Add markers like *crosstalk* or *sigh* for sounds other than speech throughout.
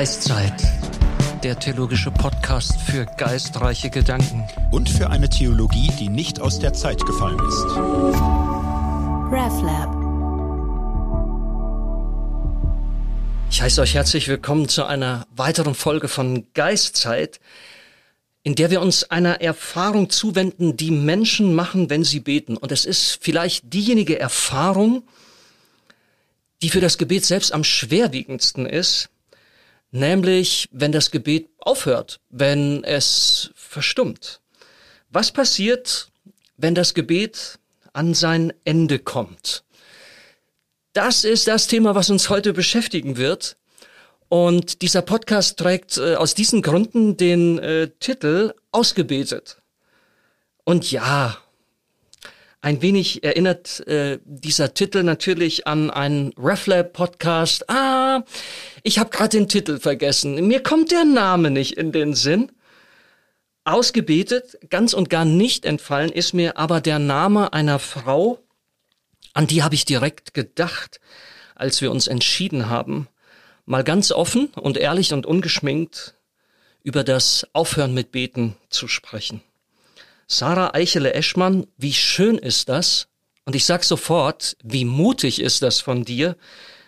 Geistzeit, der theologische Podcast für geistreiche Gedanken. Und für eine Theologie, die nicht aus der Zeit gefallen ist. RefLab. Ich heiße euch herzlich willkommen zu einer weiteren Folge von Geistzeit, in der wir uns einer Erfahrung zuwenden, die Menschen machen, wenn sie beten. Und es ist vielleicht diejenige Erfahrung, die für das Gebet selbst am schwerwiegendsten ist, nämlich wenn das Gebet aufhört, wenn es verstummt. Was passiert, wenn das Gebet an sein Ende kommt? Das ist das Thema, was uns heute beschäftigen wird. Und dieser Podcast trägt äh, aus diesen Gründen den äh, Titel Ausgebetet. Und ja, ein wenig erinnert äh, dieser Titel natürlich an einen RefLab-Podcast. Ah, ich habe gerade den Titel vergessen. Mir kommt der Name nicht in den Sinn. Ausgebetet, ganz und gar nicht entfallen ist mir aber der Name einer Frau, an die habe ich direkt gedacht, als wir uns entschieden haben, mal ganz offen und ehrlich und ungeschminkt über das Aufhören mit Beten zu sprechen. Sarah Eichele-Eschmann, wie schön ist das? Und ich sag sofort, wie mutig ist das von dir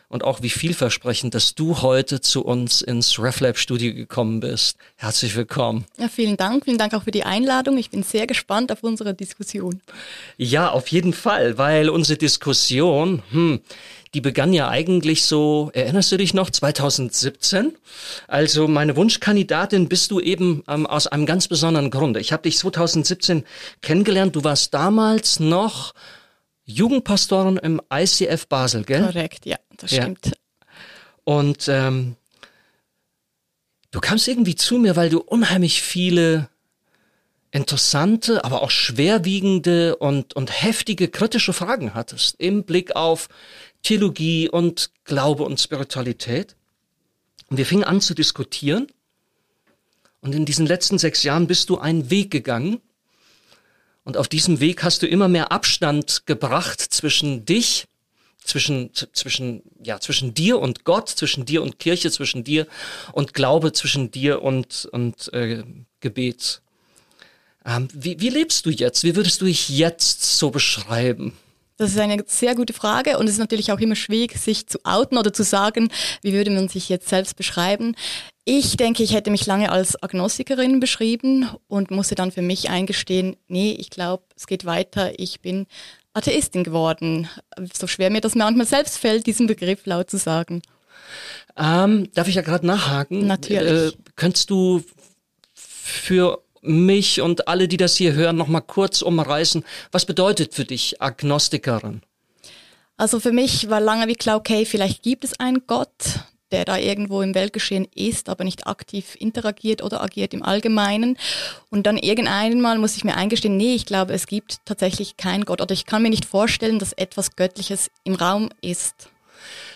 und auch wie vielversprechend, dass du heute zu uns ins RefLab Studio gekommen bist. Herzlich willkommen. Ja, vielen Dank. Vielen Dank auch für die Einladung. Ich bin sehr gespannt auf unsere Diskussion. Ja, auf jeden Fall, weil unsere Diskussion, hm, die begann ja eigentlich so, erinnerst du dich noch, 2017? Also meine Wunschkandidatin bist du eben ähm, aus einem ganz besonderen Grunde. Ich habe dich 2017 kennengelernt. Du warst damals noch Jugendpastorin im ICF Basel, gell? Korrekt, ja, das stimmt. Ja. Und ähm, du kamst irgendwie zu mir, weil du unheimlich viele interessante, aber auch schwerwiegende und, und heftige kritische Fragen hattest im Blick auf Theologie und Glaube und Spiritualität. Und wir fingen an zu diskutieren. Und in diesen letzten sechs Jahren bist du einen Weg gegangen. Und auf diesem Weg hast du immer mehr Abstand gebracht zwischen dich, zwischen, zwischen, ja, zwischen dir und Gott, zwischen dir und Kirche, zwischen dir und Glaube, zwischen dir und, und äh, Gebet. Ähm, wie, wie lebst du jetzt? Wie würdest du dich jetzt so beschreiben? Das ist eine sehr gute Frage und es ist natürlich auch immer schwierig, sich zu outen oder zu sagen, wie würde man sich jetzt selbst beschreiben. Ich denke, ich hätte mich lange als Agnostikerin beschrieben und musste dann für mich eingestehen, nee, ich glaube, es geht weiter, ich bin Atheistin geworden. So schwer mir das manchmal selbst fällt, diesen Begriff laut zu sagen. Ähm, darf ich ja gerade nachhaken? Natürlich. Äh, könntest du für mich und alle, die das hier hören, noch mal kurz umreißen. Was bedeutet für dich Agnostikerin? Also für mich war lange wie klar, okay, vielleicht gibt es einen Gott, der da irgendwo im Weltgeschehen ist, aber nicht aktiv interagiert oder agiert im Allgemeinen. Und dann irgendeinmal muss ich mir eingestehen, nee, ich glaube, es gibt tatsächlich keinen Gott oder ich kann mir nicht vorstellen, dass etwas Göttliches im Raum ist.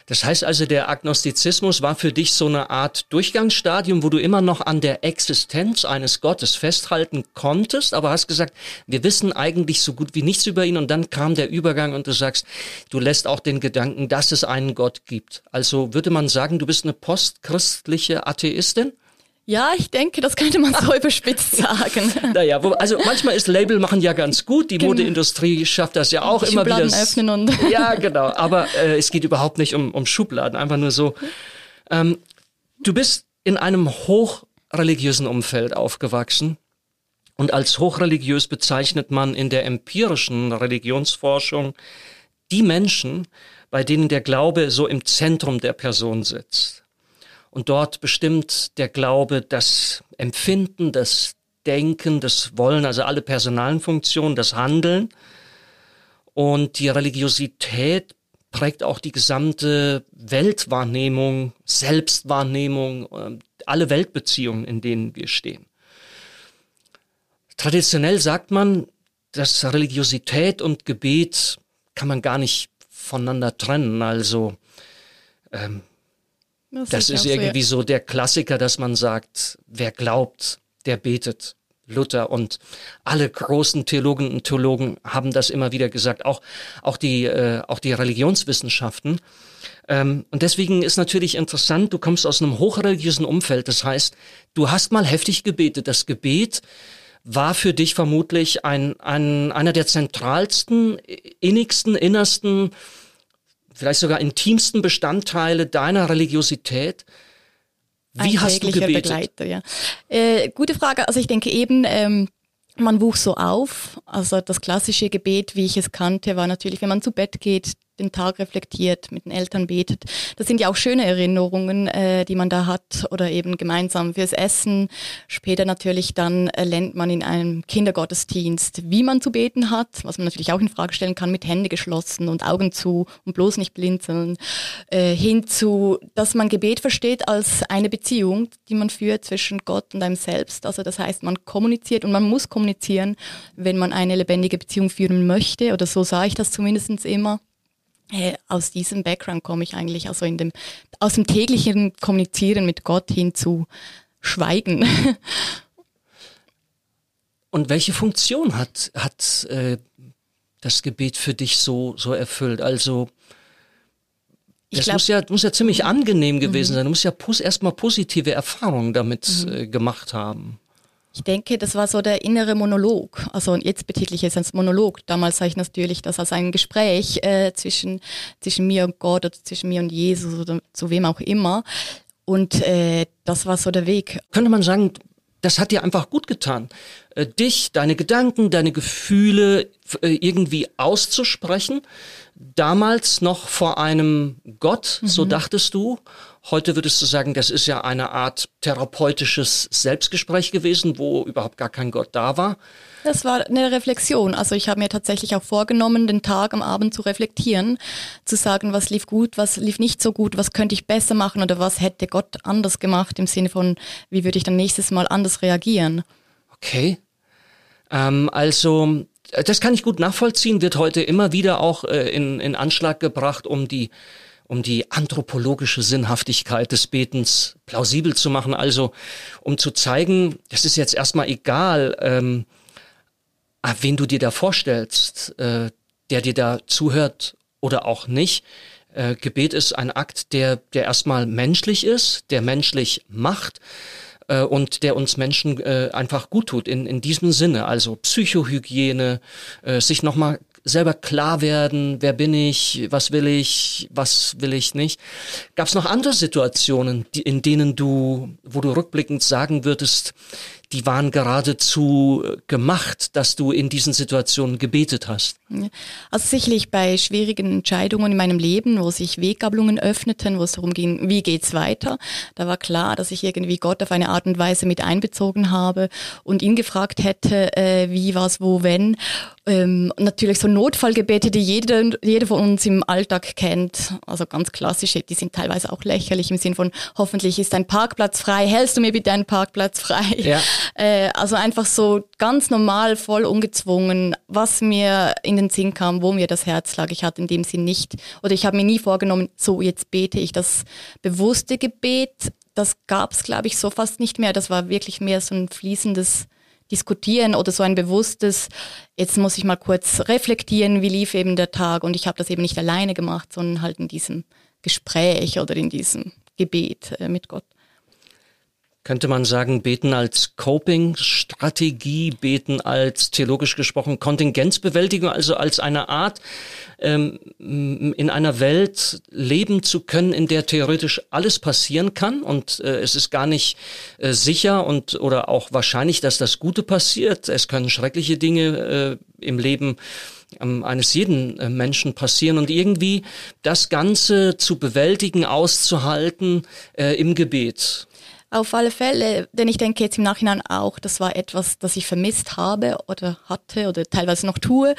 Das heißt also, der Agnostizismus war für dich so eine Art Durchgangsstadium, wo du immer noch an der Existenz eines Gottes festhalten konntest, aber hast gesagt, wir wissen eigentlich so gut wie nichts über ihn und dann kam der Übergang und du sagst, du lässt auch den Gedanken, dass es einen Gott gibt. Also würde man sagen, du bist eine postchristliche Atheistin? Ja, ich denke, das könnte man so *laughs* überspitzt sagen. Naja, wo, also manchmal ist Label machen ja ganz gut. Die genau. Modeindustrie schafft das ja auch Die immer Schubladen wieder. öffnen und. *laughs* Ja, genau. Aber äh, es geht überhaupt nicht um, um Schubladen. Einfach nur so. Ähm, du bist in einem hochreligiösen Umfeld aufgewachsen. Und als hochreligiös bezeichnet man in der empirischen Religionsforschung die Menschen, bei denen der Glaube so im Zentrum der Person sitzt. Und dort bestimmt der Glaube das Empfinden, das Denken, das Wollen, also alle personalen Funktionen, das Handeln. Und die Religiosität prägt auch die gesamte Weltwahrnehmung, Selbstwahrnehmung, ähm, alle Weltbeziehungen, in denen wir stehen. Traditionell sagt man, dass Religiosität und Gebet kann man gar nicht voneinander trennen. Also ähm, das, das ist irgendwie so, ja. so der Klassiker, dass man sagt, wer glaubt, der betet. Luther und alle großen Theologen und Theologen haben das immer wieder gesagt, auch, auch, die, äh, auch die Religionswissenschaften. Ähm, und deswegen ist natürlich interessant, du kommst aus einem hochreligiösen Umfeld, das heißt, du hast mal heftig gebetet. Das Gebet war für dich vermutlich ein, ein, einer der zentralsten, innigsten, innersten, vielleicht sogar intimsten Bestandteile deiner Religiosität. Wie hast du gebetet? Begleiter, ja. Äh, gute Frage. Also ich denke eben, ähm, man wuchs so auf. Also das klassische Gebet, wie ich es kannte, war natürlich, wenn man zu Bett geht, den Tag reflektiert, mit den Eltern betet. Das sind ja auch schöne Erinnerungen, äh, die man da hat oder eben gemeinsam fürs Essen. Später natürlich dann äh, lernt man in einem Kindergottesdienst, wie man zu beten hat, was man natürlich auch in Frage stellen kann, mit Hände geschlossen und Augen zu und bloß nicht blinzeln, äh, hinzu, dass man Gebet versteht als eine Beziehung, die man führt zwischen Gott und einem selbst. Also das heißt, man kommuniziert und man muss kommunizieren, wenn man eine lebendige Beziehung führen möchte oder so sah ich das zumindest immer. Äh, aus diesem Background komme ich eigentlich, also in dem, aus dem täglichen Kommunizieren mit Gott hin zu Schweigen. *laughs* Und welche Funktion hat, hat äh, das Gebet für dich so, so erfüllt? Also, es glaub, muss, ja, muss ja ziemlich angenehm gewesen mhm. sein. Du musst ja pos erstmal positive Erfahrungen damit mhm. äh, gemacht haben. Ich denke, das war so der innere Monolog. Also jetzt betitle ich es als Monolog. Damals sah ich natürlich das als ein Gespräch äh, zwischen, zwischen mir und Gott oder zwischen mir und Jesus oder zu wem auch immer. Und äh, das war so der Weg. Könnte man sagen, das hat dir einfach gut getan, äh, dich, deine Gedanken, deine Gefühle äh, irgendwie auszusprechen. Damals noch vor einem Gott, mhm. so dachtest du. Heute würdest du sagen, das ist ja eine Art therapeutisches Selbstgespräch gewesen, wo überhaupt gar kein Gott da war. Das war eine Reflexion. Also ich habe mir tatsächlich auch vorgenommen, den Tag am Abend zu reflektieren, zu sagen, was lief gut, was lief nicht so gut, was könnte ich besser machen oder was hätte Gott anders gemacht im Sinne von, wie würde ich dann nächstes Mal anders reagieren. Okay. Ähm, also das kann ich gut nachvollziehen, wird heute immer wieder auch äh, in, in Anschlag gebracht, um die um die anthropologische Sinnhaftigkeit des Betens plausibel zu machen, also um zu zeigen, es ist jetzt erstmal egal, ähm, ah, wen du dir da vorstellst, äh, der dir da zuhört oder auch nicht. Äh, Gebet ist ein Akt, der, der erstmal menschlich ist, der menschlich macht äh, und der uns Menschen äh, einfach gut tut in, in diesem Sinne. Also Psychohygiene, äh, sich nochmal selber klar werden, wer bin ich, was will ich, was will ich nicht. Gab es noch andere Situationen, die, in denen du, wo du rückblickend sagen würdest, die waren geradezu äh, gemacht, dass du in diesen Situationen gebetet hast? Also sicherlich bei schwierigen Entscheidungen in meinem Leben, wo sich Weggabelungen öffneten, wo es darum ging, wie geht's weiter, da war klar, dass ich irgendwie Gott auf eine Art und Weise mit einbezogen habe und ihn gefragt hätte, äh, wie, was, wo, wenn. Ähm, natürlich so Notfallgebete, die jeder, jeder von uns im Alltag kennt, also ganz klassische, die sind teilweise auch lächerlich im Sinn von, hoffentlich ist dein Parkplatz frei, hältst du mir bitte einen Parkplatz frei? Ja. *laughs* Äh, also einfach so ganz normal, voll ungezwungen, was mir in den Sinn kam, wo mir das Herz lag. Ich hatte in dem Sinn nicht, oder ich habe mir nie vorgenommen, so jetzt bete ich das bewusste Gebet. Das gab es, glaube ich, so fast nicht mehr. Das war wirklich mehr so ein fließendes Diskutieren oder so ein bewusstes, jetzt muss ich mal kurz reflektieren, wie lief eben der Tag. Und ich habe das eben nicht alleine gemacht, sondern halt in diesem Gespräch oder in diesem Gebet äh, mit Gott könnte man sagen, beten als Coping-Strategie, beten als theologisch gesprochen Kontingenzbewältigung, also als eine Art, ähm, in einer Welt leben zu können, in der theoretisch alles passieren kann und äh, es ist gar nicht äh, sicher und oder auch wahrscheinlich, dass das Gute passiert. Es können schreckliche Dinge äh, im Leben ähm, eines jeden äh, Menschen passieren und irgendwie das Ganze zu bewältigen, auszuhalten äh, im Gebet. Auf alle Fälle, denn ich denke jetzt im Nachhinein auch, das war etwas, das ich vermisst habe oder hatte oder teilweise noch tue,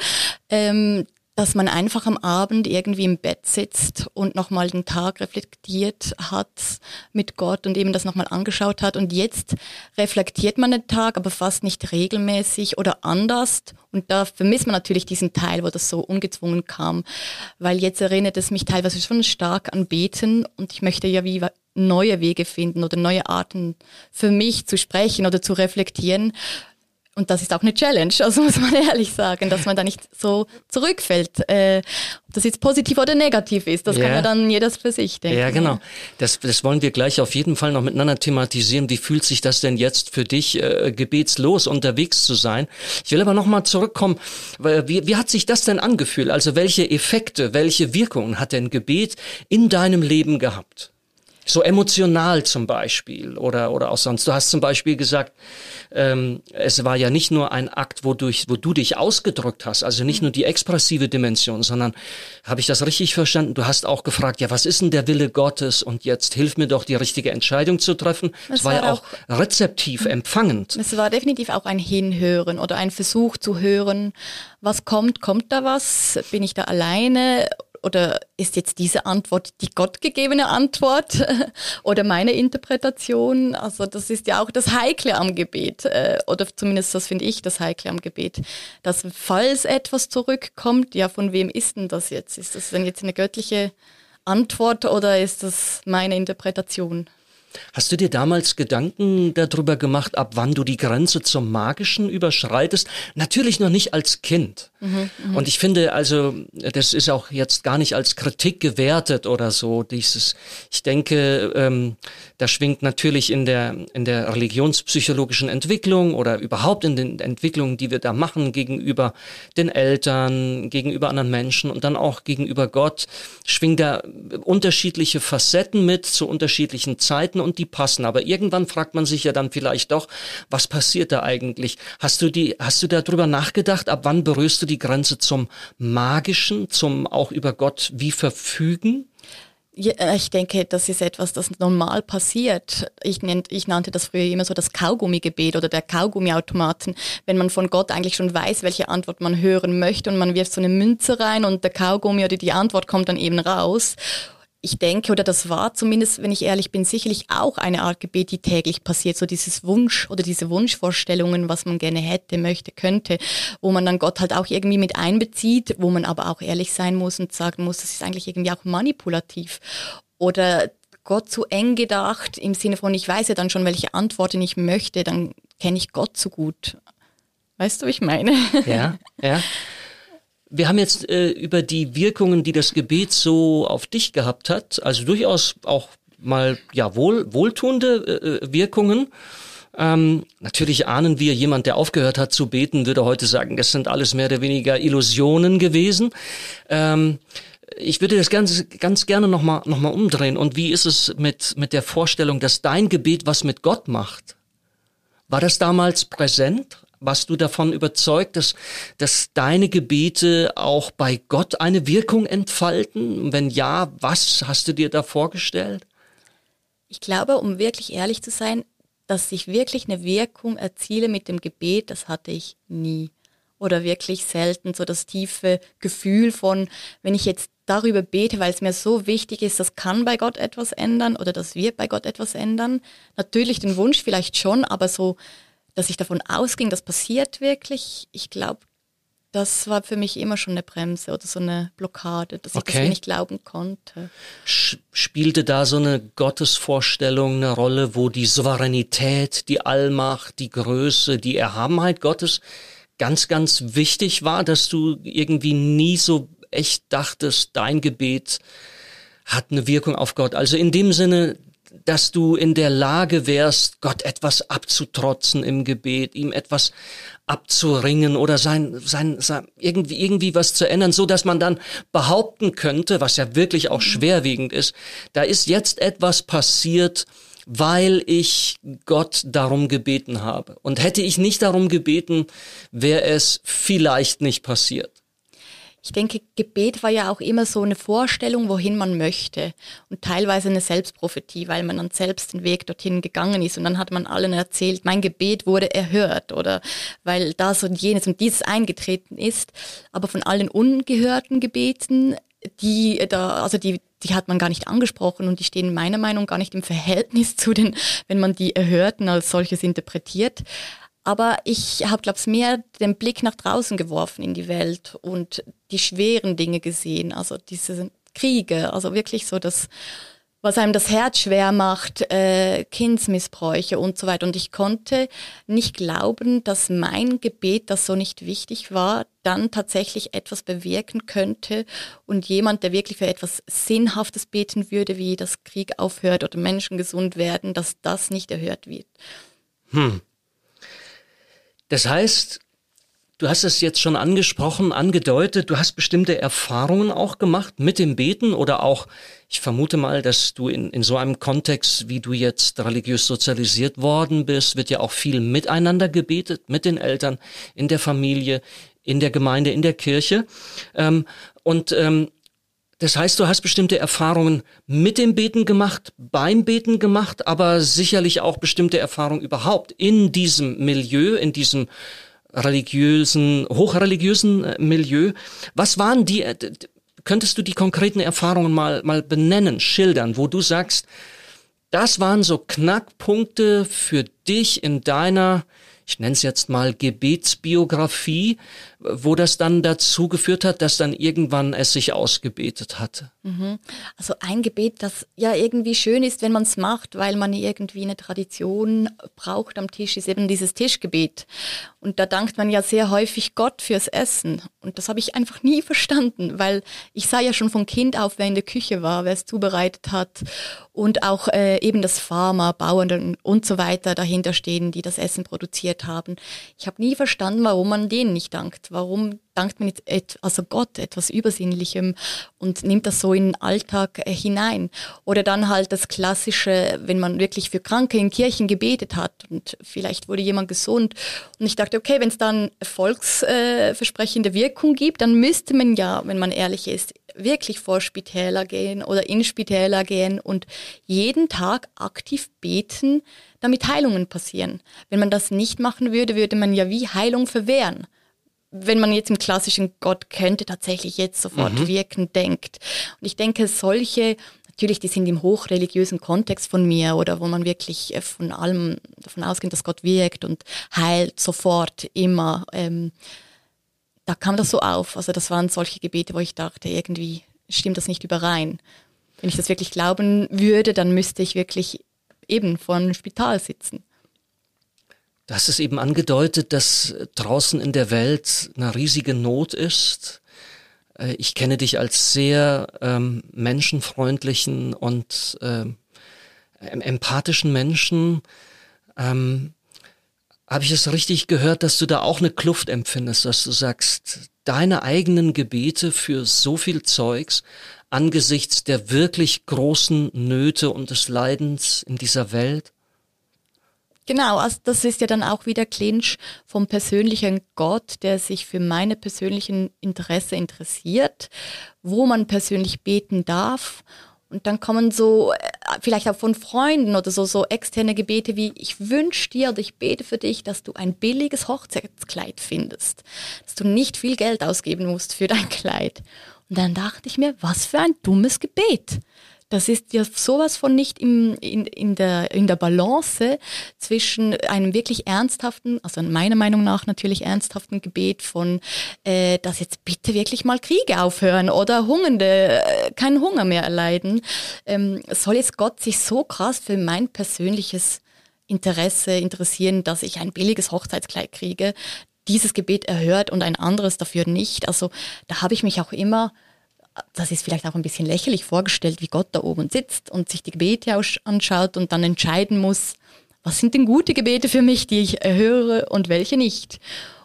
ähm, dass man einfach am Abend irgendwie im Bett sitzt und nochmal den Tag reflektiert hat mit Gott und eben das nochmal angeschaut hat. Und jetzt reflektiert man den Tag, aber fast nicht regelmäßig oder anders. Und da vermisst man natürlich diesen Teil, wo das so ungezwungen kam. Weil jetzt erinnert es mich teilweise schon stark an Beten und ich möchte ja wie neue Wege finden oder neue Arten für mich zu sprechen oder zu reflektieren. Und das ist auch eine Challenge, also *laughs* muss man ehrlich sagen, dass man da nicht so zurückfällt. Äh, ob das jetzt positiv oder negativ ist, das ja. kann ja dann jeder für sich denken. Ja, genau. Das, das wollen wir gleich auf jeden Fall noch miteinander thematisieren. Wie fühlt sich das denn jetzt für dich, äh, gebetslos unterwegs zu sein? Ich will aber nochmal zurückkommen. Wie, wie hat sich das denn angefühlt? Also welche Effekte, welche Wirkungen hat denn Gebet in deinem Leben gehabt? So emotional zum Beispiel oder, oder auch sonst. Du hast zum Beispiel gesagt, ähm, es war ja nicht nur ein Akt, wodurch, wo du dich ausgedrückt hast, also nicht nur die expressive Dimension, sondern habe ich das richtig verstanden? Du hast auch gefragt, ja, was ist denn der Wille Gottes und jetzt hilf mir doch, die richtige Entscheidung zu treffen. Es war, war ja auch, auch rezeptiv empfangend. Es war definitiv auch ein Hinhören oder ein Versuch zu hören, was kommt, kommt da was, bin ich da alleine oder ist jetzt diese Antwort die gottgegebene Antwort *laughs* oder meine Interpretation? Also das ist ja auch das Heikle am Gebet äh, oder zumindest das finde ich das Heikle am Gebet, dass falls etwas zurückkommt, ja von wem ist denn das jetzt? Ist das denn jetzt eine göttliche Antwort oder ist das meine Interpretation? Hast du dir damals Gedanken darüber gemacht, ab wann du die Grenze zum Magischen überschreitest? Natürlich noch nicht als Kind. Mhm, mh. Und ich finde, also, das ist auch jetzt gar nicht als Kritik gewertet oder so. Dieses, ich denke, ähm, da schwingt natürlich in der, in der religionspsychologischen Entwicklung oder überhaupt in den Entwicklungen, die wir da machen gegenüber den Eltern, gegenüber anderen Menschen und dann auch gegenüber Gott, schwingt da unterschiedliche Facetten mit zu unterschiedlichen Zeiten und die passen. Aber irgendwann fragt man sich ja dann vielleicht doch, was passiert da eigentlich? Hast du die, hast du darüber nachgedacht, ab wann berührst du die Grenze zum Magischen, zum auch über Gott wie verfügen? Ja, äh, ich denke, das ist etwas, das normal passiert. Ich, nennt, ich nannte das früher immer so das Kaugummigebet oder der Kaugummiautomaten, wenn man von Gott eigentlich schon weiß, welche Antwort man hören möchte und man wirft so eine Münze rein und der Kaugummi oder die Antwort kommt dann eben raus ich denke, oder das war zumindest, wenn ich ehrlich bin, sicherlich auch eine Art Gebet, die täglich passiert. So dieses Wunsch oder diese Wunschvorstellungen, was man gerne hätte, möchte, könnte, wo man dann Gott halt auch irgendwie mit einbezieht, wo man aber auch ehrlich sein muss und sagen muss, das ist eigentlich irgendwie auch manipulativ. Oder Gott zu eng gedacht, im Sinne von, ich weiß ja dann schon, welche Antworten ich möchte, dann kenne ich Gott so gut. Weißt du, wie ich meine? Ja, ja. *laughs* Wir haben jetzt äh, über die Wirkungen, die das Gebet so auf dich gehabt hat, also durchaus auch mal ja wohl wohltuende äh, Wirkungen. Ähm, natürlich ahnen wir, jemand, der aufgehört hat zu beten, würde heute sagen, das sind alles mehr oder weniger Illusionen gewesen. Ähm, ich würde das ganz, ganz gerne nochmal noch mal umdrehen. Und wie ist es mit, mit der Vorstellung, dass dein Gebet was mit Gott macht? War das damals präsent? Warst du davon überzeugt, dass, dass deine Gebete auch bei Gott eine Wirkung entfalten? Wenn ja, was hast du dir da vorgestellt? Ich glaube, um wirklich ehrlich zu sein, dass ich wirklich eine Wirkung erziele mit dem Gebet, das hatte ich nie. Oder wirklich selten so das tiefe Gefühl von, wenn ich jetzt darüber bete, weil es mir so wichtig ist, das kann bei Gott etwas ändern oder das wird bei Gott etwas ändern. Natürlich den Wunsch vielleicht schon, aber so dass ich davon ausging, das passiert wirklich, ich glaube, das war für mich immer schon eine Bremse oder so eine Blockade, dass okay. ich das nicht glauben konnte. Spielte da so eine Gottesvorstellung eine Rolle, wo die Souveränität, die Allmacht, die Größe, die Erhabenheit Gottes ganz, ganz wichtig war, dass du irgendwie nie so echt dachtest, dein Gebet hat eine Wirkung auf Gott. Also in dem Sinne, dass du in der Lage wärst, Gott etwas abzutrotzen im Gebet, ihm etwas abzuringen oder sein, sein, sein irgendwie, irgendwie was zu ändern, so dass man dann behaupten könnte, was ja wirklich auch schwerwiegend ist, da ist jetzt etwas passiert, weil ich Gott darum gebeten habe. Und hätte ich nicht darum gebeten, wäre es vielleicht nicht passiert ich denke, Gebet war ja auch immer so eine Vorstellung, wohin man möchte und teilweise eine Selbstprophetie, weil man dann selbst den Weg dorthin gegangen ist und dann hat man allen erzählt, mein Gebet wurde erhört oder weil das und jenes und dieses eingetreten ist. Aber von allen ungehörten Gebeten, die da, also die, die hat man gar nicht angesprochen und die stehen meiner Meinung nach gar nicht im Verhältnis *laughs* zu den, wenn man die Erhörten als solches interpretiert. Aber ich habe, glaube ich, mehr den Blick nach draußen geworfen in die Welt und die schweren Dinge gesehen, also diese Kriege, also wirklich so das, was einem das Herz schwer macht, äh, Kindsmissbräuche und so weiter. Und ich konnte nicht glauben, dass mein Gebet, das so nicht wichtig war, dann tatsächlich etwas bewirken könnte und jemand, der wirklich für etwas Sinnhaftes beten würde, wie das Krieg aufhört oder Menschen gesund werden, dass das nicht erhört wird. Hm. Das heißt, Du hast es jetzt schon angesprochen, angedeutet, du hast bestimmte Erfahrungen auch gemacht mit dem Beten oder auch, ich vermute mal, dass du in, in so einem Kontext, wie du jetzt religiös sozialisiert worden bist, wird ja auch viel miteinander gebetet, mit den Eltern, in der Familie, in der Gemeinde, in der Kirche. Ähm, und ähm, das heißt, du hast bestimmte Erfahrungen mit dem Beten gemacht, beim Beten gemacht, aber sicherlich auch bestimmte Erfahrungen überhaupt in diesem Milieu, in diesem religiösen, hochreligiösen äh, Milieu. Was waren die, äh, könntest du die konkreten Erfahrungen mal, mal benennen, schildern, wo du sagst, das waren so Knackpunkte für dich in deiner ich nenne es jetzt mal Gebetsbiografie, wo das dann dazu geführt hat, dass dann irgendwann es sich ausgebetet hatte. Mhm. Also ein Gebet, das ja irgendwie schön ist, wenn man es macht, weil man irgendwie eine Tradition braucht am Tisch, ist eben dieses Tischgebet. Und da dankt man ja sehr häufig Gott fürs Essen. Und das habe ich einfach nie verstanden, weil ich sah ja schon von Kind auf, wer in der Küche war, wer es zubereitet hat und auch äh, eben das Pharma, Bauern und so weiter dahinter stehen, die das Essen produziert haben. Ich habe nie verstanden, warum man denen nicht dankt. Warum dankt man jetzt also Gott etwas Übersinnlichem und nimmt das so in den Alltag äh, hinein. Oder dann halt das Klassische, wenn man wirklich für Kranke in Kirchen gebetet hat und vielleicht wurde jemand gesund und ich dachte, okay, wenn es dann erfolgsversprechende Wirkung gibt, dann müsste man ja, wenn man ehrlich ist, wirklich vor Spitäler gehen oder in Spitäler gehen und jeden Tag aktiv beten, damit Heilungen passieren. Wenn man das nicht machen würde, würde man ja wie Heilung verwehren wenn man jetzt im klassischen Gott könnte tatsächlich jetzt sofort mhm. wirken denkt. Und ich denke, solche, natürlich, die sind im hochreligiösen Kontext von mir oder wo man wirklich äh, von allem davon ausgeht, dass Gott wirkt und heilt sofort immer. Ähm, da kam das so auf. Also das waren solche Gebete, wo ich dachte, irgendwie stimmt das nicht überein. Wenn ich das wirklich glauben würde, dann müsste ich wirklich eben vor einem Spital sitzen. Du hast es eben angedeutet, dass draußen in der Welt eine riesige Not ist. Äh, ich kenne dich als sehr ähm, menschenfreundlichen und ähm, empathischen Menschen. Ähm, Habe ich es richtig gehört, dass du da auch eine Kluft empfindest, dass du sagst, deine eigenen Gebete für so viel Zeugs angesichts der wirklich großen Nöte und des Leidens in dieser Welt? Genau, also das ist ja dann auch wieder Clinch vom persönlichen Gott, der sich für meine persönlichen Interesse interessiert, wo man persönlich beten darf. Und dann kommen so, äh, vielleicht auch von Freunden oder so, so externe Gebete wie, ich wünsche dir oder ich bete für dich, dass du ein billiges Hochzeitskleid findest, dass du nicht viel Geld ausgeben musst für dein *laughs* Kleid. Und dann dachte ich mir, was für ein dummes Gebet. Das ist ja sowas von nicht im, in, in, der, in der Balance zwischen einem wirklich ernsthaften, also meiner Meinung nach natürlich ernsthaften Gebet von, äh, dass jetzt bitte wirklich mal Kriege aufhören oder Hungernde äh, keinen Hunger mehr erleiden. Ähm, soll jetzt Gott sich so krass für mein persönliches Interesse interessieren, dass ich ein billiges Hochzeitskleid kriege, dieses Gebet erhört und ein anderes dafür nicht. Also da habe ich mich auch immer das ist vielleicht auch ein bisschen lächerlich vorgestellt, wie Gott da oben sitzt und sich die Gebete anschaut und dann entscheiden muss, was sind denn gute Gebete für mich, die ich höre und welche nicht.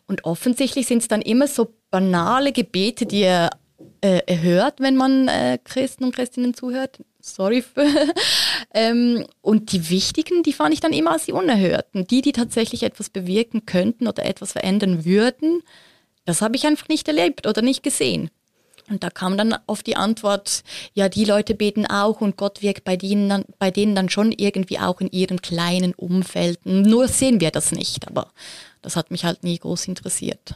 Und offensichtlich sind es dann immer so banale Gebete, die er äh, hört, wenn man äh, Christen und Christinnen zuhört. Sorry. *laughs* Ähm, und die wichtigen, die fand ich dann immer als die unerhörten. Die, die tatsächlich etwas bewirken könnten oder etwas verändern würden, das habe ich einfach nicht erlebt oder nicht gesehen. Und da kam dann oft die Antwort, ja, die Leute beten auch und Gott wirkt bei denen, dann, bei denen dann schon irgendwie auch in ihrem kleinen Umfeld. Nur sehen wir das nicht, aber das hat mich halt nie groß interessiert.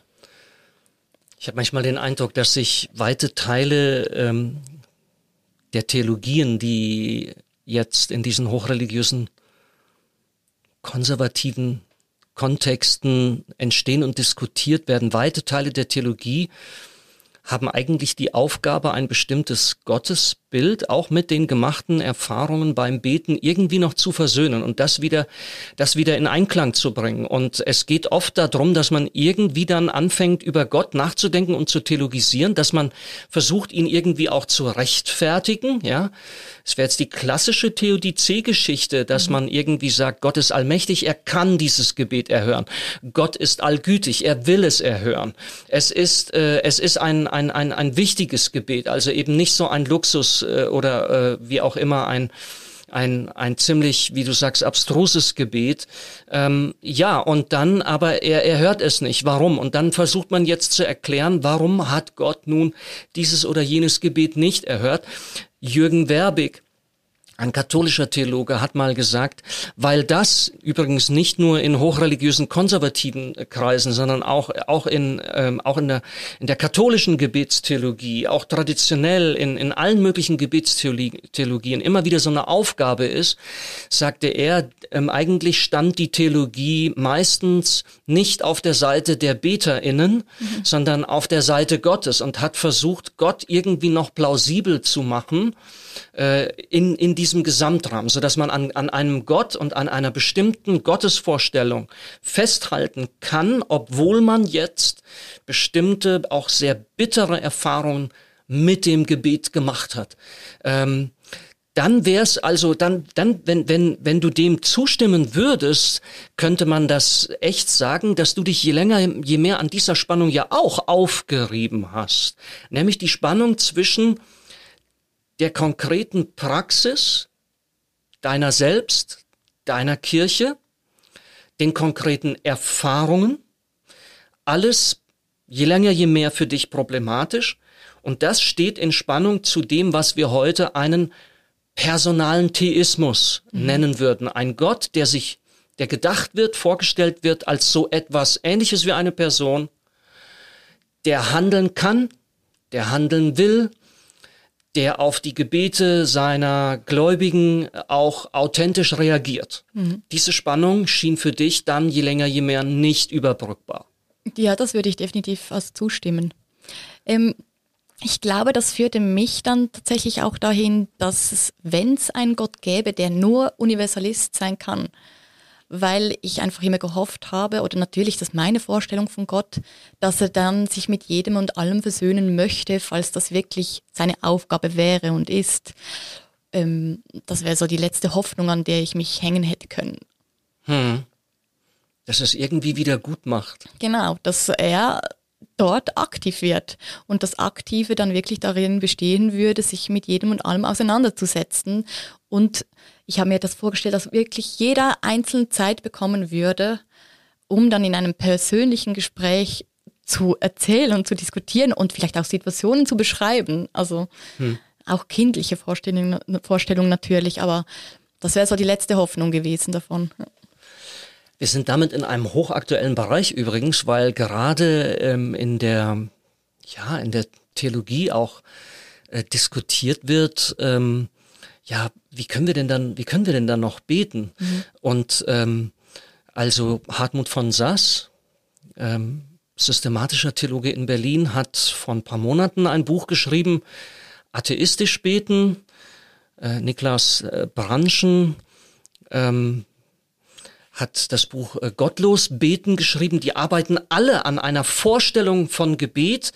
Ich habe manchmal den Eindruck, dass sich weite Teile ähm, der Theologien, die jetzt in diesen hochreligiösen, konservativen Kontexten entstehen und diskutiert werden, weite Teile der Theologie haben eigentlich die Aufgabe, ein bestimmtes Gottesbild Bild auch mit den gemachten Erfahrungen beim Beten irgendwie noch zu versöhnen und das wieder, das wieder in Einklang zu bringen. Und es geht oft darum, dass man irgendwie dann anfängt, über Gott nachzudenken und zu theologisieren, dass man versucht, ihn irgendwie auch zu rechtfertigen, ja. Es wäre jetzt die klassische Theodizee-Geschichte, dass mhm. man irgendwie sagt, Gott ist allmächtig, er kann dieses Gebet erhören. Gott ist allgütig, er will es erhören. Es ist, äh, es ist ein, ein, ein, ein wichtiges Gebet, also eben nicht so ein Luxus äh, oder äh, wie auch immer ein, ein, ein ziemlich, wie du sagst, abstruses Gebet. Ähm, ja, und dann, aber er, er hört es nicht. Warum? Und dann versucht man jetzt zu erklären, warum hat Gott nun dieses oder jenes Gebet nicht erhört. Jürgen Werbig, ein katholischer Theologe hat mal gesagt, weil das übrigens nicht nur in hochreligiösen konservativen Kreisen, sondern auch auch in ähm, auch in der in der katholischen Gebetstheologie, auch traditionell in in allen möglichen Gebetstheologien immer wieder so eine Aufgabe ist, sagte er, ähm, eigentlich stand die Theologie meistens nicht auf der Seite der BeterInnen, mhm. sondern auf der Seite Gottes und hat versucht, Gott irgendwie noch plausibel zu machen äh, in, in diesem Gesamtrahmen, so dass man an, an einem Gott und an einer bestimmten Gottesvorstellung festhalten kann, obwohl man jetzt bestimmte, auch sehr bittere Erfahrungen mit dem Gebet gemacht hat. Ähm, dann wär's also dann dann wenn wenn wenn du dem zustimmen würdest, könnte man das echt sagen, dass du dich je länger je mehr an dieser Spannung ja auch aufgerieben hast, nämlich die Spannung zwischen der konkreten Praxis deiner selbst, deiner Kirche, den konkreten Erfahrungen, alles je länger, je mehr für dich problematisch. Und das steht in Spannung zu dem, was wir heute einen personalen Theismus mhm. nennen würden. Ein Gott, der sich, der gedacht wird, vorgestellt wird als so etwas ähnliches wie eine Person, der handeln kann, der handeln will, der auf die Gebete seiner Gläubigen auch authentisch reagiert. Mhm. Diese Spannung schien für dich dann je länger, je mehr nicht überbrückbar. Ja, das würde ich definitiv fast zustimmen. Ähm, ich glaube, das führte mich dann tatsächlich auch dahin, dass es, wenn es einen Gott gäbe, der nur Universalist sein kann, weil ich einfach immer gehofft habe, oder natürlich das ist meine Vorstellung von Gott, dass er dann sich mit jedem und allem versöhnen möchte, falls das wirklich seine Aufgabe wäre und ist. Ähm, das wäre so die letzte Hoffnung, an der ich mich hängen hätte können. Hm. Dass es irgendwie wieder gut macht. Genau, dass er dort aktiv wird und das Aktive dann wirklich darin bestehen würde, sich mit jedem und allem auseinanderzusetzen und ich habe mir das vorgestellt, dass wirklich jeder einzelne Zeit bekommen würde, um dann in einem persönlichen Gespräch zu erzählen und zu diskutieren und vielleicht auch Situationen zu beschreiben. Also hm. auch kindliche Vorstellungen, Vorstellungen natürlich, aber das wäre so die letzte Hoffnung gewesen davon. Wir sind damit in einem hochaktuellen Bereich übrigens, weil gerade ähm, in der ja in der Theologie auch äh, diskutiert wird. Ähm, ja, wie können wir denn dann, wie können wir denn dann noch beten? Mhm. Und ähm, also Hartmut von Sass, ähm, systematischer Theologe in Berlin, hat vor ein paar Monaten ein Buch geschrieben, Atheistisch beten. Äh, Niklas äh, Branschen ähm, hat das Buch äh, Gottlos beten geschrieben. Die arbeiten alle an einer Vorstellung von Gebet,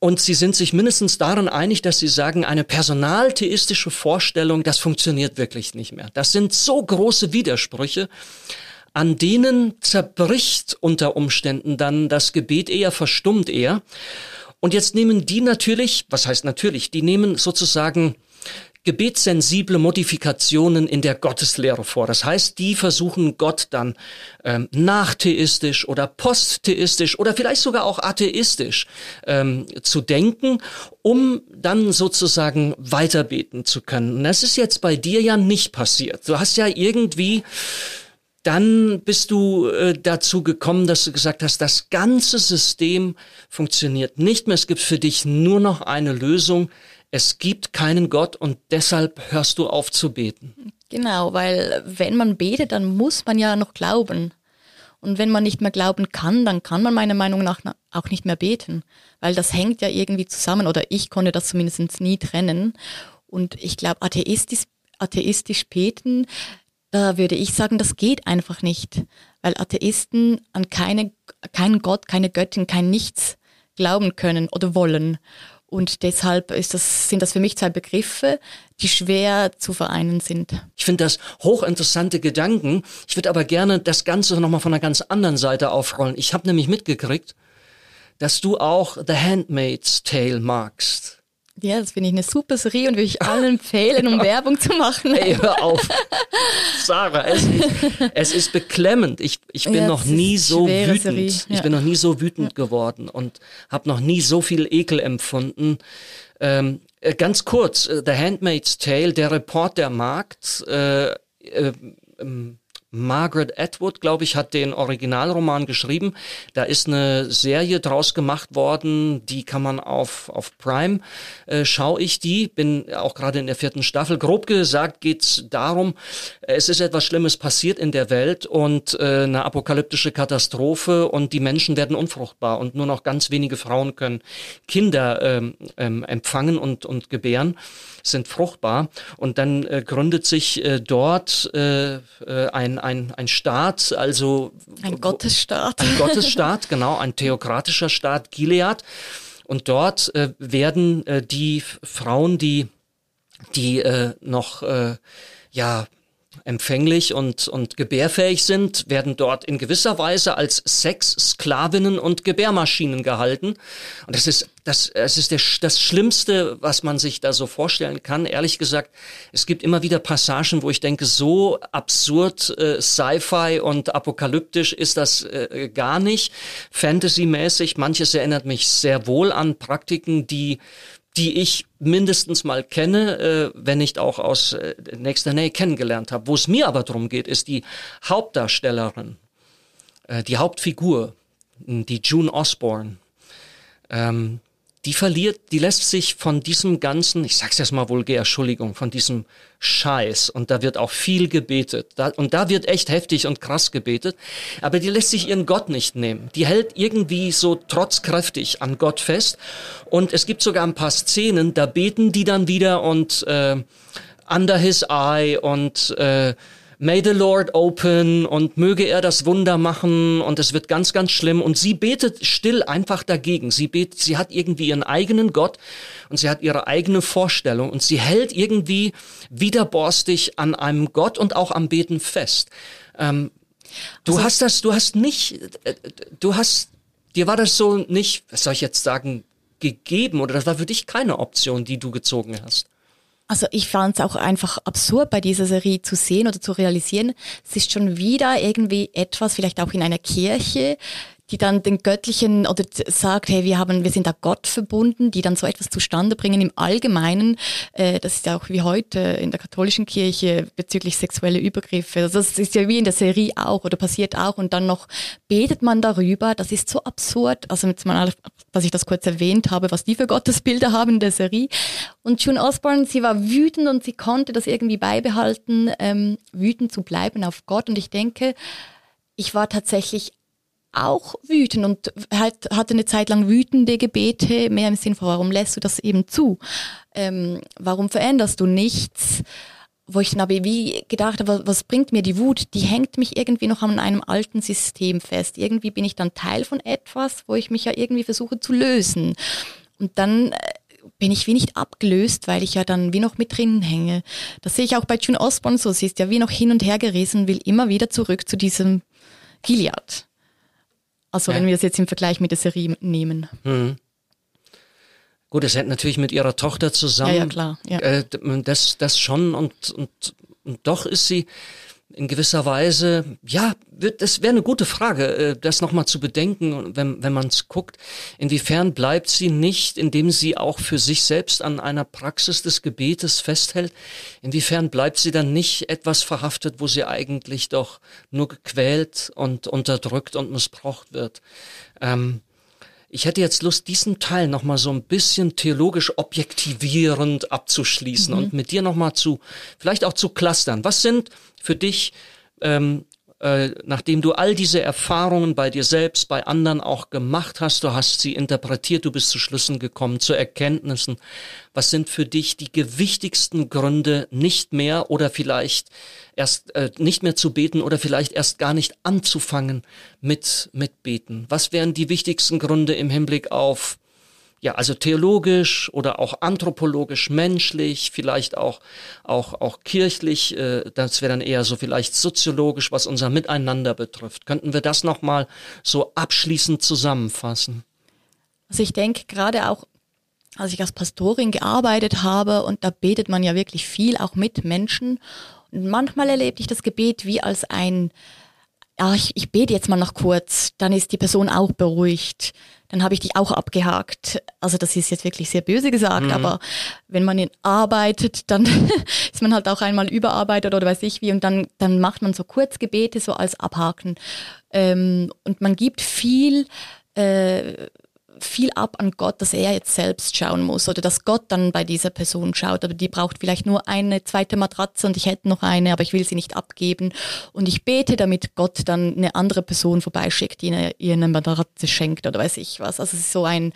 und sie sind sich mindestens darin einig, dass sie sagen, eine personaltheistische Vorstellung, das funktioniert wirklich nicht mehr. Das sind so große Widersprüche, an denen zerbricht unter Umständen dann das Gebet eher, verstummt eher. Und jetzt nehmen die natürlich, was heißt natürlich, die nehmen sozusagen gebetssensible Modifikationen in der Gotteslehre vor. Das heißt, die versuchen Gott dann ähm, nachtheistisch oder posttheistisch oder vielleicht sogar auch atheistisch ähm, zu denken, um dann sozusagen weiterbeten zu können. Und das ist jetzt bei dir ja nicht passiert. Du hast ja irgendwie dann bist du äh, dazu gekommen, dass du gesagt hast, das ganze System funktioniert nicht mehr. Es gibt für dich nur noch eine Lösung, es gibt keinen Gott und deshalb hörst du auf zu beten. Genau, weil wenn man betet, dann muss man ja noch glauben. Und wenn man nicht mehr glauben kann, dann kann man meiner Meinung nach auch nicht mehr beten, weil das hängt ja irgendwie zusammen oder ich konnte das zumindest nie trennen. Und ich glaube, atheistisch, atheistisch beten, da würde ich sagen, das geht einfach nicht, weil Atheisten an keine, keinen Gott, keine Göttin, kein Nichts glauben können oder wollen. Und deshalb das, sind das für mich zwei Begriffe, die schwer zu vereinen sind. Ich finde das hochinteressante Gedanken. Ich würde aber gerne das Ganze nochmal von einer ganz anderen Seite aufrollen. Ich habe nämlich mitgekriegt, dass du auch The Handmaid's Tale magst. Ja, das finde ich eine super Serie und würde ich allen empfehlen, um *laughs* Werbung zu machen. Ey, hör auf. *laughs* Sarah, es ist, es ist beklemmend. Ich, ich bin ja, noch nie so wütend. Ja. Ich bin noch nie so wütend ja. geworden und habe noch nie so viel Ekel empfunden. Ähm, äh, ganz kurz, äh, The Handmaid's Tale, der Report der Markt, äh, äh, ähm, Margaret Atwood, glaube ich, hat den Originalroman geschrieben. Da ist eine Serie draus gemacht worden, die kann man auf, auf Prime, äh, schaue ich die, bin auch gerade in der vierten Staffel. Grob gesagt geht's darum, es ist etwas Schlimmes passiert in der Welt und äh, eine apokalyptische Katastrophe und die Menschen werden unfruchtbar und nur noch ganz wenige Frauen können Kinder ähm, ähm, empfangen und, und gebären sind fruchtbar. Und dann äh, gründet sich äh, dort äh, äh ein, ein, ein Staat, also ein Gottesstaat. Ein Gottesstaat, genau, ein theokratischer Staat, Gilead. Und dort äh, werden äh, die Frauen, die, die äh, noch äh, ja empfänglich und, und gebärfähig sind, werden dort in gewisser Weise als Sexsklavinnen und Gebärmaschinen gehalten. Und das ist, das, es ist der, das Schlimmste, was man sich da so vorstellen kann. Ehrlich gesagt, es gibt immer wieder Passagen, wo ich denke, so absurd äh, Sci-Fi und apokalyptisch ist das äh, gar nicht. Fantasy-mäßig, manches erinnert mich sehr wohl an Praktiken, die die ich mindestens mal kenne, äh, wenn nicht auch aus äh, nächster Nähe kennengelernt habe. Wo es mir aber darum geht, ist die Hauptdarstellerin, äh, die Hauptfigur, die June Osborne. Ähm, die verliert, die lässt sich von diesem ganzen, ich sag's jetzt mal vulgär, Entschuldigung, von diesem Scheiß, und da wird auch viel gebetet, da, und da wird echt heftig und krass gebetet, aber die lässt sich ihren Gott nicht nehmen. Die hält irgendwie so trotzkräftig an Gott fest, und es gibt sogar ein paar Szenen, da beten die dann wieder und äh, under his eye und äh, May the Lord open und möge er das Wunder machen und es wird ganz, ganz schlimm. Und sie betet still einfach dagegen. Sie betet, sie hat irgendwie ihren eigenen Gott und sie hat ihre eigene Vorstellung und sie hält irgendwie widerborstig an einem Gott und auch am Beten fest. Ähm, du also, hast das, du hast nicht, äh, du hast, dir war das so nicht, was soll ich jetzt sagen, gegeben oder das war für dich keine Option, die du gezogen hast. Also ich fand es auch einfach absurd bei dieser Serie zu sehen oder zu realisieren. Es ist schon wieder irgendwie etwas, vielleicht auch in einer Kirche, die dann den göttlichen oder sagt, hey, wir haben, wir sind da Gott verbunden, die dann so etwas zustande bringen im Allgemeinen. Äh, das ist ja auch wie heute in der katholischen Kirche bezüglich sexuelle Übergriffe. Also das ist ja wie in der Serie auch oder passiert auch und dann noch betet man darüber. Das ist so absurd. Also jetzt mal, dass ich das kurz erwähnt habe, was die für Gottesbilder haben in der Serie. Und June Osborne, sie war wütend und sie konnte das irgendwie beibehalten, ähm, wütend zu bleiben auf Gott. Und ich denke, ich war tatsächlich auch wütend und halt hatte eine Zeit lang wütende Gebete, mehr im Sinn von, warum lässt du das eben zu? Ähm, warum veränderst du nichts? Wo ich dann aber wie gedacht habe, was bringt mir die Wut? Die hängt mich irgendwie noch an einem alten System fest. Irgendwie bin ich dann Teil von etwas, wo ich mich ja irgendwie versuche zu lösen. Und dann äh, bin ich wie nicht abgelöst, weil ich ja dann wie noch mit drinnen hänge. Das sehe ich auch bei June Osborne so. Sie ist ja wie noch hin und her gerissen, will immer wieder zurück zu diesem Gilead. Also ja. wenn wir es jetzt im Vergleich mit der Serie nehmen. Mhm. Gut, es hängt natürlich mit ihrer Tochter zusammen. Ja, ja klar. Ja. Äh, das, das schon und, und, und doch ist sie in gewisser Weise, ja, wird, das wäre eine gute Frage, äh, das nochmal zu bedenken, wenn, wenn man es guckt. Inwiefern bleibt sie nicht, indem sie auch für sich selbst an einer Praxis des Gebetes festhält? Inwiefern bleibt sie dann nicht etwas verhaftet, wo sie eigentlich doch nur gequält und unterdrückt und missbraucht wird? Ähm, ich hätte jetzt Lust, diesen Teil nochmal so ein bisschen theologisch objektivierend abzuschließen mhm. und mit dir nochmal zu, vielleicht auch zu clustern. Was sind für dich ähm, äh, nachdem du all diese Erfahrungen bei dir selbst, bei anderen auch gemacht hast, du hast sie interpretiert, du bist zu Schlüssen gekommen, zu Erkenntnissen. Was sind für dich die gewichtigsten Gründe, nicht mehr oder vielleicht erst äh, nicht mehr zu beten oder vielleicht erst gar nicht anzufangen mit, mit Beten? Was wären die wichtigsten Gründe im Hinblick auf ja, also theologisch oder auch anthropologisch, menschlich, vielleicht auch, auch, auch kirchlich, äh, das wäre dann eher so vielleicht soziologisch, was unser Miteinander betrifft. Könnten wir das nochmal so abschließend zusammenfassen? Also ich denke gerade auch, als ich als Pastorin gearbeitet habe und da betet man ja wirklich viel, auch mit Menschen. Und manchmal erlebe ich das Gebet wie als ein, ja, ich, ich bete jetzt mal noch kurz, dann ist die Person auch beruhigt dann habe ich dich auch abgehakt. Also das ist jetzt wirklich sehr böse gesagt, mhm. aber wenn man arbeitet, dann *laughs* ist man halt auch einmal überarbeitet oder weiß ich wie und dann, dann macht man so Kurzgebete so als Abhaken. Ähm, und man gibt viel äh, viel ab an Gott, dass er jetzt selbst schauen muss oder dass Gott dann bei dieser Person schaut. Aber die braucht vielleicht nur eine zweite Matratze und ich hätte noch eine, aber ich will sie nicht abgeben. Und ich bete, damit Gott dann eine andere Person vorbeischickt, die ihr eine Matratze schenkt oder weiß ich was. Also es ist so ein,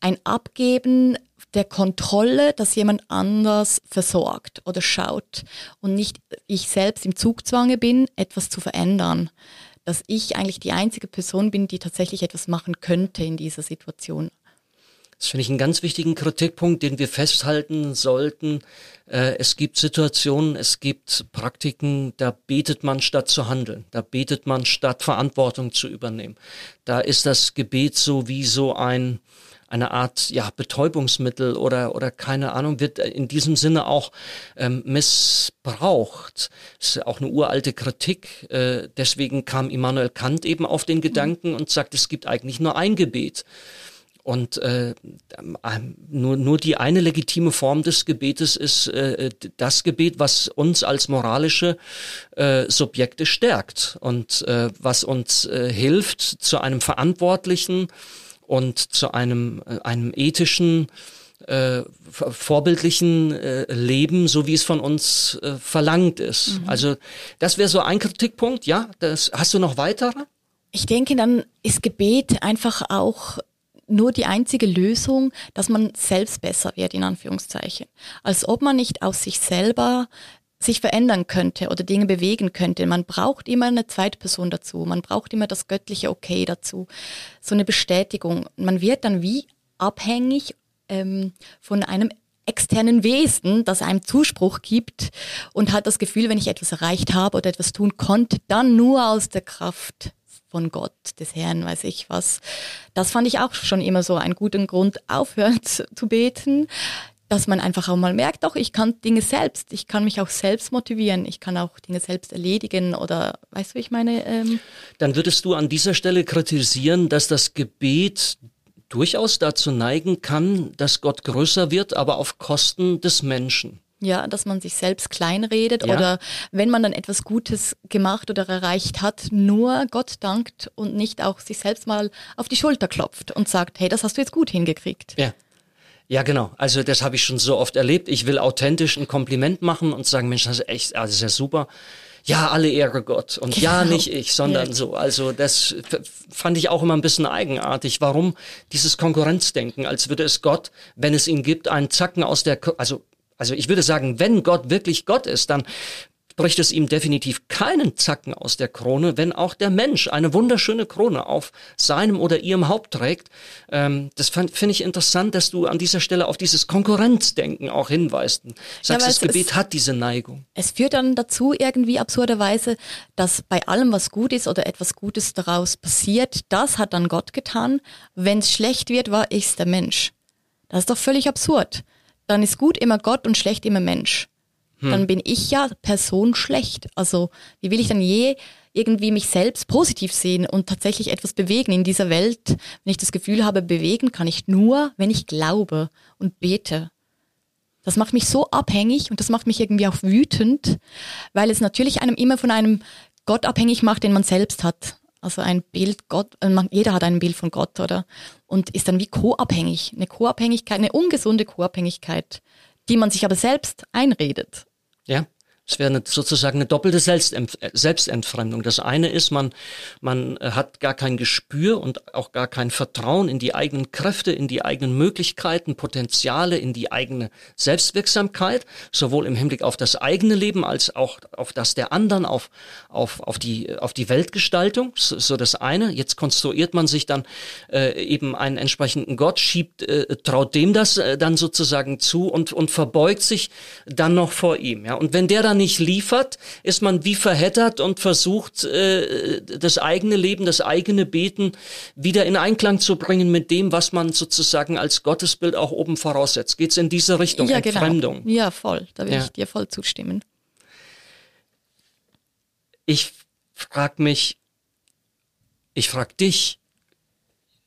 ein Abgeben der Kontrolle, dass jemand anders versorgt oder schaut und nicht ich selbst im Zugzwange bin, etwas zu verändern dass ich eigentlich die einzige Person bin, die tatsächlich etwas machen könnte in dieser Situation. Das finde ich einen ganz wichtigen Kritikpunkt, den wir festhalten sollten. Äh, es gibt Situationen, es gibt Praktiken, da betet man statt zu handeln. Da betet man statt Verantwortung zu übernehmen. Da ist das Gebet so wie so ein, eine Art ja, Betäubungsmittel oder, oder keine Ahnung, wird in diesem Sinne auch ähm, missbraucht. Das ist auch eine uralte Kritik. Äh, deswegen kam Immanuel Kant eben auf den Gedanken und sagt, es gibt eigentlich nur ein Gebet. Und äh, ähm, nur, nur die eine legitime Form des Gebetes ist äh, das Gebet, was uns als moralische äh, Subjekte stärkt und äh, was uns äh, hilft zu einem verantwortlichen, und zu einem, äh, einem ethischen, äh, vorbildlichen äh, Leben, so wie es von uns äh, verlangt ist. Mhm. Also das wäre so ein Kritikpunkt, ja. Das, hast du noch weitere? Ich denke, dann ist Gebet einfach auch nur die einzige Lösung, dass man selbst besser wird, in Anführungszeichen. Als ob man nicht aus sich selber sich verändern könnte oder Dinge bewegen könnte. Man braucht immer eine zweite Person dazu. Man braucht immer das göttliche Okay dazu. So eine Bestätigung. Man wird dann wie abhängig ähm, von einem externen Wesen, das einem Zuspruch gibt und hat das Gefühl, wenn ich etwas erreicht habe oder etwas tun konnte, dann nur aus der Kraft von Gott, des Herrn, weiß ich was. Das fand ich auch schon immer so einen guten Grund, aufhören zu beten dass man einfach auch mal merkt, doch, ich kann Dinge selbst, ich kann mich auch selbst motivieren, ich kann auch Dinge selbst erledigen oder, weißt du, wie ich meine? Ähm Dann würdest du an dieser Stelle kritisieren, dass das Gebet durchaus dazu neigen kann, dass Gott größer wird, aber auf Kosten des Menschen. Ja, dass man sich selbst kleinredet ja. oder wenn man dann etwas Gutes gemacht oder erreicht hat, nur Gott dankt und nicht auch sich selbst mal auf die Schulter klopft und sagt, hey, das hast du jetzt gut hingekriegt. Ja. Ja, genau. Also das habe ich schon so oft erlebt. Ich will authentisch ein Kompliment machen und sagen, Mensch, das ist echt, ah, das ist ja super. Ja, alle Ehre Gott. Und genau. ja, nicht ich, sondern ja. so. Also das fand ich auch immer ein bisschen eigenartig. Warum dieses Konkurrenzdenken, als würde es Gott, wenn es ihn gibt, einen Zacken aus der, also also ich würde sagen, wenn Gott wirklich Gott ist, dann bricht es ihm definitiv keinen Zacken aus der Krone, wenn auch der Mensch eine wunderschöne Krone auf seinem oder ihrem Haupt trägt. Ähm, das finde ich interessant, dass du an dieser Stelle auf dieses Konkurrenzdenken auch hinweist. Sagst, ja, das Gebet es, hat diese Neigung. Es führt dann dazu irgendwie absurderweise, dass bei allem, was gut ist oder etwas Gutes daraus passiert, das hat dann Gott getan. Wenn es schlecht wird, war ich der Mensch. Das ist doch völlig absurd. Dann ist gut immer Gott und schlecht immer Mensch hm. dann bin ich ja Person schlecht. Also wie will ich dann je irgendwie mich selbst positiv sehen und tatsächlich etwas bewegen in dieser Welt, wenn ich das Gefühl habe, bewegen kann ich nur, wenn ich glaube und bete. Das macht mich so abhängig und das macht mich irgendwie auch wütend, weil es natürlich einem immer von einem Gott abhängig macht, den man selbst hat. Also ein Bild Gott, äh, jeder hat ein Bild von Gott, oder? Und ist dann wie co-abhängig. Eine Co-Abhängigkeit, eine ungesunde Co-Abhängigkeit, die man sich aber selbst einredet. Ja, Es wäre eine, sozusagen eine doppelte Selbstentfremdung. Das eine ist, man, man äh, hat gar kein Gespür und auch gar kein Vertrauen in die eigenen Kräfte, in die eigenen Möglichkeiten, Potenziale, in die eigene Selbstwirksamkeit, sowohl im Hinblick auf das eigene Leben als auch auf das der anderen, auf, auf, auf, die, auf die Weltgestaltung. So, so das eine. Jetzt konstruiert man sich dann äh, eben einen entsprechenden Gott, schiebt, äh, traut dem das äh, dann sozusagen zu und, und verbeugt sich dann noch vor ihm. Ja? Und wenn der dann nicht liefert, ist man wie verheddert und versucht, äh, das eigene Leben, das eigene Beten wieder in Einklang zu bringen mit dem, was man sozusagen als Gottesbild auch oben voraussetzt. Geht es in diese Richtung, ja, Entfremdung? Genau. Ja, voll. Da will ja. ich dir voll zustimmen. Ich frag mich, ich frag dich,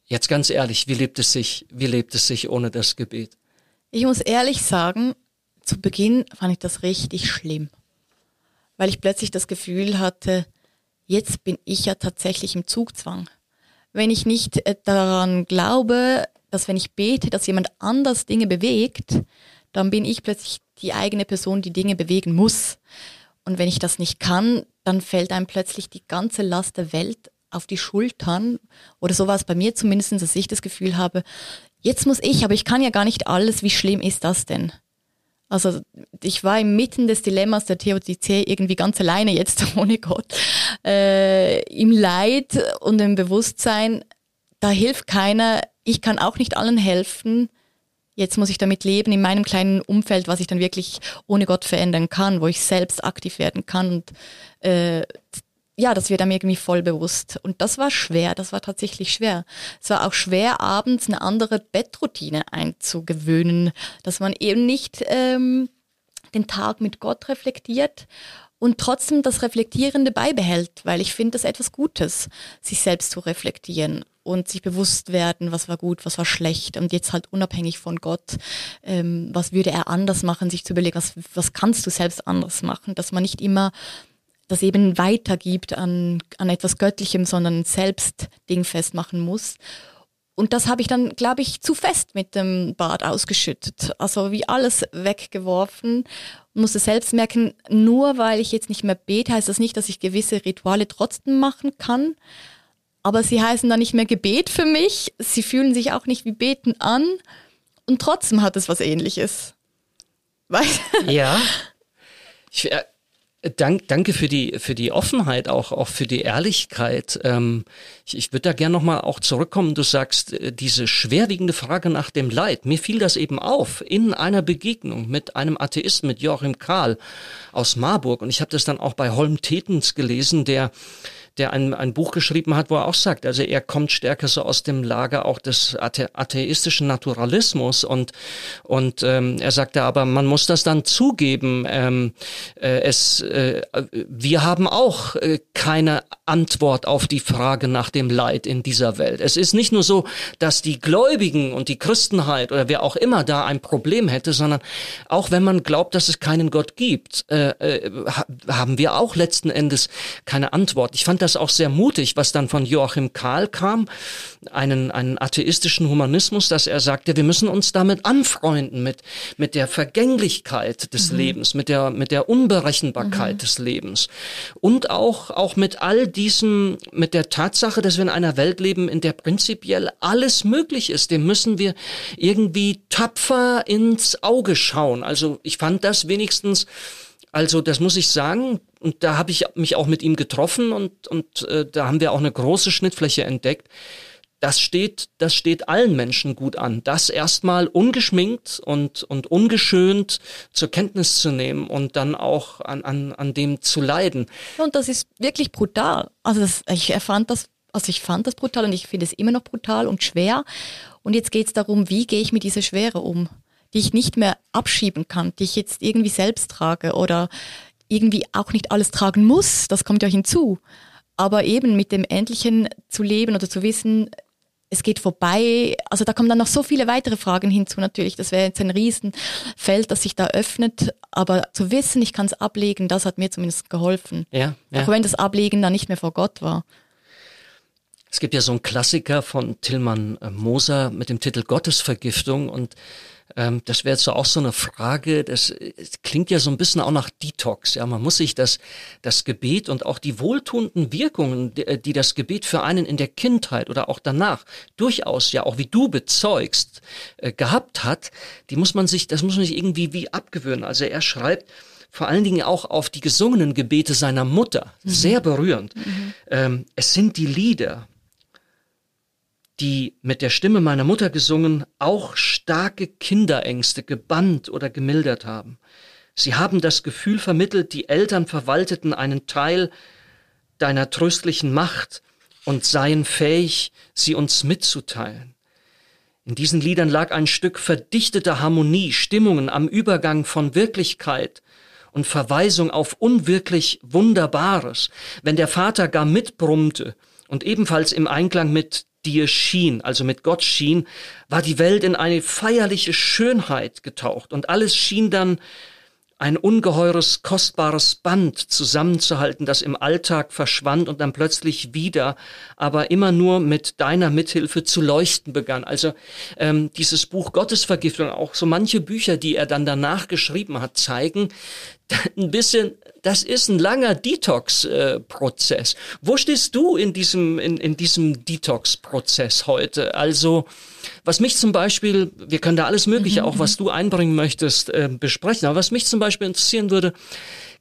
jetzt ganz ehrlich, wie lebt es sich, wie lebt es sich ohne das Gebet? Ich muss ehrlich sagen, zu Beginn fand ich das richtig schlimm weil ich plötzlich das Gefühl hatte, jetzt bin ich ja tatsächlich im Zugzwang. Wenn ich nicht äh, daran glaube, dass wenn ich bete, dass jemand anders Dinge bewegt, dann bin ich plötzlich die eigene Person, die Dinge bewegen muss. Und wenn ich das nicht kann, dann fällt einem plötzlich die ganze Last der Welt auf die Schultern. Oder so war es bei mir zumindest, dass ich das Gefühl habe, jetzt muss ich, aber ich kann ja gar nicht alles. Wie schlimm ist das denn? Also ich war inmitten des Dilemmas der Theodizee irgendwie ganz alleine jetzt *laughs* ohne Gott, äh, im Leid und im Bewusstsein, da hilft keiner, ich kann auch nicht allen helfen. Jetzt muss ich damit leben in meinem kleinen Umfeld, was ich dann wirklich ohne Gott verändern kann, wo ich selbst aktiv werden kann. Und äh, ja, das wird einem irgendwie voll bewusst. Und das war schwer, das war tatsächlich schwer. Es war auch schwer, abends eine andere Bettroutine einzugewöhnen, dass man eben nicht ähm, den Tag mit Gott reflektiert und trotzdem das Reflektierende beibehält, weil ich finde das etwas Gutes, sich selbst zu reflektieren und sich bewusst werden, was war gut, was war schlecht und jetzt halt unabhängig von Gott, ähm, was würde er anders machen, sich zu überlegen, was, was kannst du selbst anders machen, dass man nicht immer das eben weitergibt an, an etwas Göttlichem, sondern selbst dingfest machen muss. Und das habe ich dann, glaube ich, zu fest mit dem Bad ausgeschüttet. Also wie alles weggeworfen. Musste selbst merken, nur weil ich jetzt nicht mehr bete, heißt das nicht, dass ich gewisse Rituale trotzdem machen kann. Aber sie heißen dann nicht mehr Gebet für mich. Sie fühlen sich auch nicht wie Beten an. Und trotzdem hat es was ähnliches. ja. *laughs* Ich, äh, Dank, danke für die, für die Offenheit, auch, auch für die Ehrlichkeit. Ähm, ich ich würde da gerne nochmal auch zurückkommen. Du sagst, äh, diese schwerwiegende Frage nach dem Leid. Mir fiel das eben auf in einer Begegnung mit einem Atheisten, mit Joachim Kahl aus Marburg. Und ich habe das dann auch bei Holm Tetens gelesen, der der ein, ein Buch geschrieben hat, wo er auch sagt, also er kommt stärker so aus dem Lager auch des athe atheistischen Naturalismus und, und ähm, er sagte aber, man muss das dann zugeben, ähm, äh, es, äh, wir haben auch äh, keine Antwort auf die Frage nach dem Leid in dieser Welt. Es ist nicht nur so, dass die Gläubigen und die Christenheit oder wer auch immer da ein Problem hätte, sondern auch wenn man glaubt, dass es keinen Gott gibt, äh, äh, haben wir auch letzten Endes keine Antwort. Ich fand das auch sehr mutig, was dann von Joachim Kahl kam, einen, einen atheistischen Humanismus, dass er sagte, wir müssen uns damit anfreunden, mit, mit der Vergänglichkeit des mhm. Lebens, mit der, mit der Unberechenbarkeit mhm. des Lebens und auch, auch mit all diesem, mit der Tatsache, dass wir in einer Welt leben, in der prinzipiell alles möglich ist. Dem müssen wir irgendwie tapfer ins Auge schauen. Also ich fand das wenigstens also das muss ich sagen, und da habe ich mich auch mit ihm getroffen und, und äh, da haben wir auch eine große Schnittfläche entdeckt. Das steht, das steht allen Menschen gut an, das erstmal ungeschminkt und, und ungeschönt zur Kenntnis zu nehmen und dann auch an, an, an dem zu leiden. Und das ist wirklich brutal. Also das, ich erfand das, also ich fand das brutal und ich finde es immer noch brutal und schwer. Und jetzt geht es darum, wie gehe ich mit dieser Schwere um? die ich nicht mehr abschieben kann, die ich jetzt irgendwie selbst trage oder irgendwie auch nicht alles tragen muss, das kommt ja hinzu. Aber eben mit dem Endlichen zu leben oder zu wissen, es geht vorbei. Also da kommen dann noch so viele weitere Fragen hinzu natürlich. Das wäre jetzt ein Riesenfeld, das sich da öffnet. Aber zu wissen, ich kann es ablegen, das hat mir zumindest geholfen. Ja, ja. Auch wenn das Ablegen dann nicht mehr vor Gott war. Es gibt ja so einen Klassiker von Tillmann Moser mit dem Titel Gottesvergiftung und Ähm, das wäre jetzt auch so eine Frage, das, das klingt ja so ein bisschen auch nach Detox. Ja, man muss sich das, das Gebet und auch die wohltuenden Wirkungen, die, die das Gebet für einen in der Kindheit oder auch danach durchaus ja auch wie du bezeugst, äh, gehabt hat, die muss man sich, das muss man sich irgendwie wie abgewöhnen. Also er schreibt, vor allen Dingen auch auf die gesungenen Gebete seiner Mutter. Mhm. Sehr berührend. Mhm. Ähm, es sind die Lieder, die mit der Stimme meiner Mutter gesungen auch starke Kinderängste gebannt oder gemildert haben. Sie haben das Gefühl vermittelt, die Eltern verwalteten einen Teil deiner tröstlichen Macht und seien fähig, sie uns mitzuteilen. In diesen Liedern lag ein Stück verdichteter Harmonie, Stimmungen am Übergang von Wirklichkeit und Verweisung auf unwirklich Wunderbares, wenn der Vater gar mitbrummte und ebenfalls im Einklang mit dir schien, also mit Gott schien, war die Welt in eine feierliche Schönheit getaucht und alles schien dann ein ungeheures, kostbares Band zusammenzuhalten, das im Alltag verschwand und dann plötzlich wieder, aber immer nur mit deiner Mithilfe zu leuchten begann. Also ähm, dieses Buch Gottesvergiftung, auch so manche Bücher, die er dann danach geschrieben hat, zeigen, ein bisschen, das ist ein langer Detox-Prozess. Wo stehst du in diesem, in, in diesem Detox-Prozess heute? Also, was mich zum Beispiel, wir können da alles Mögliche, mhm. auch was du einbringen möchtest, äh, besprechen, aber was mich zum Beispiel interessieren würde,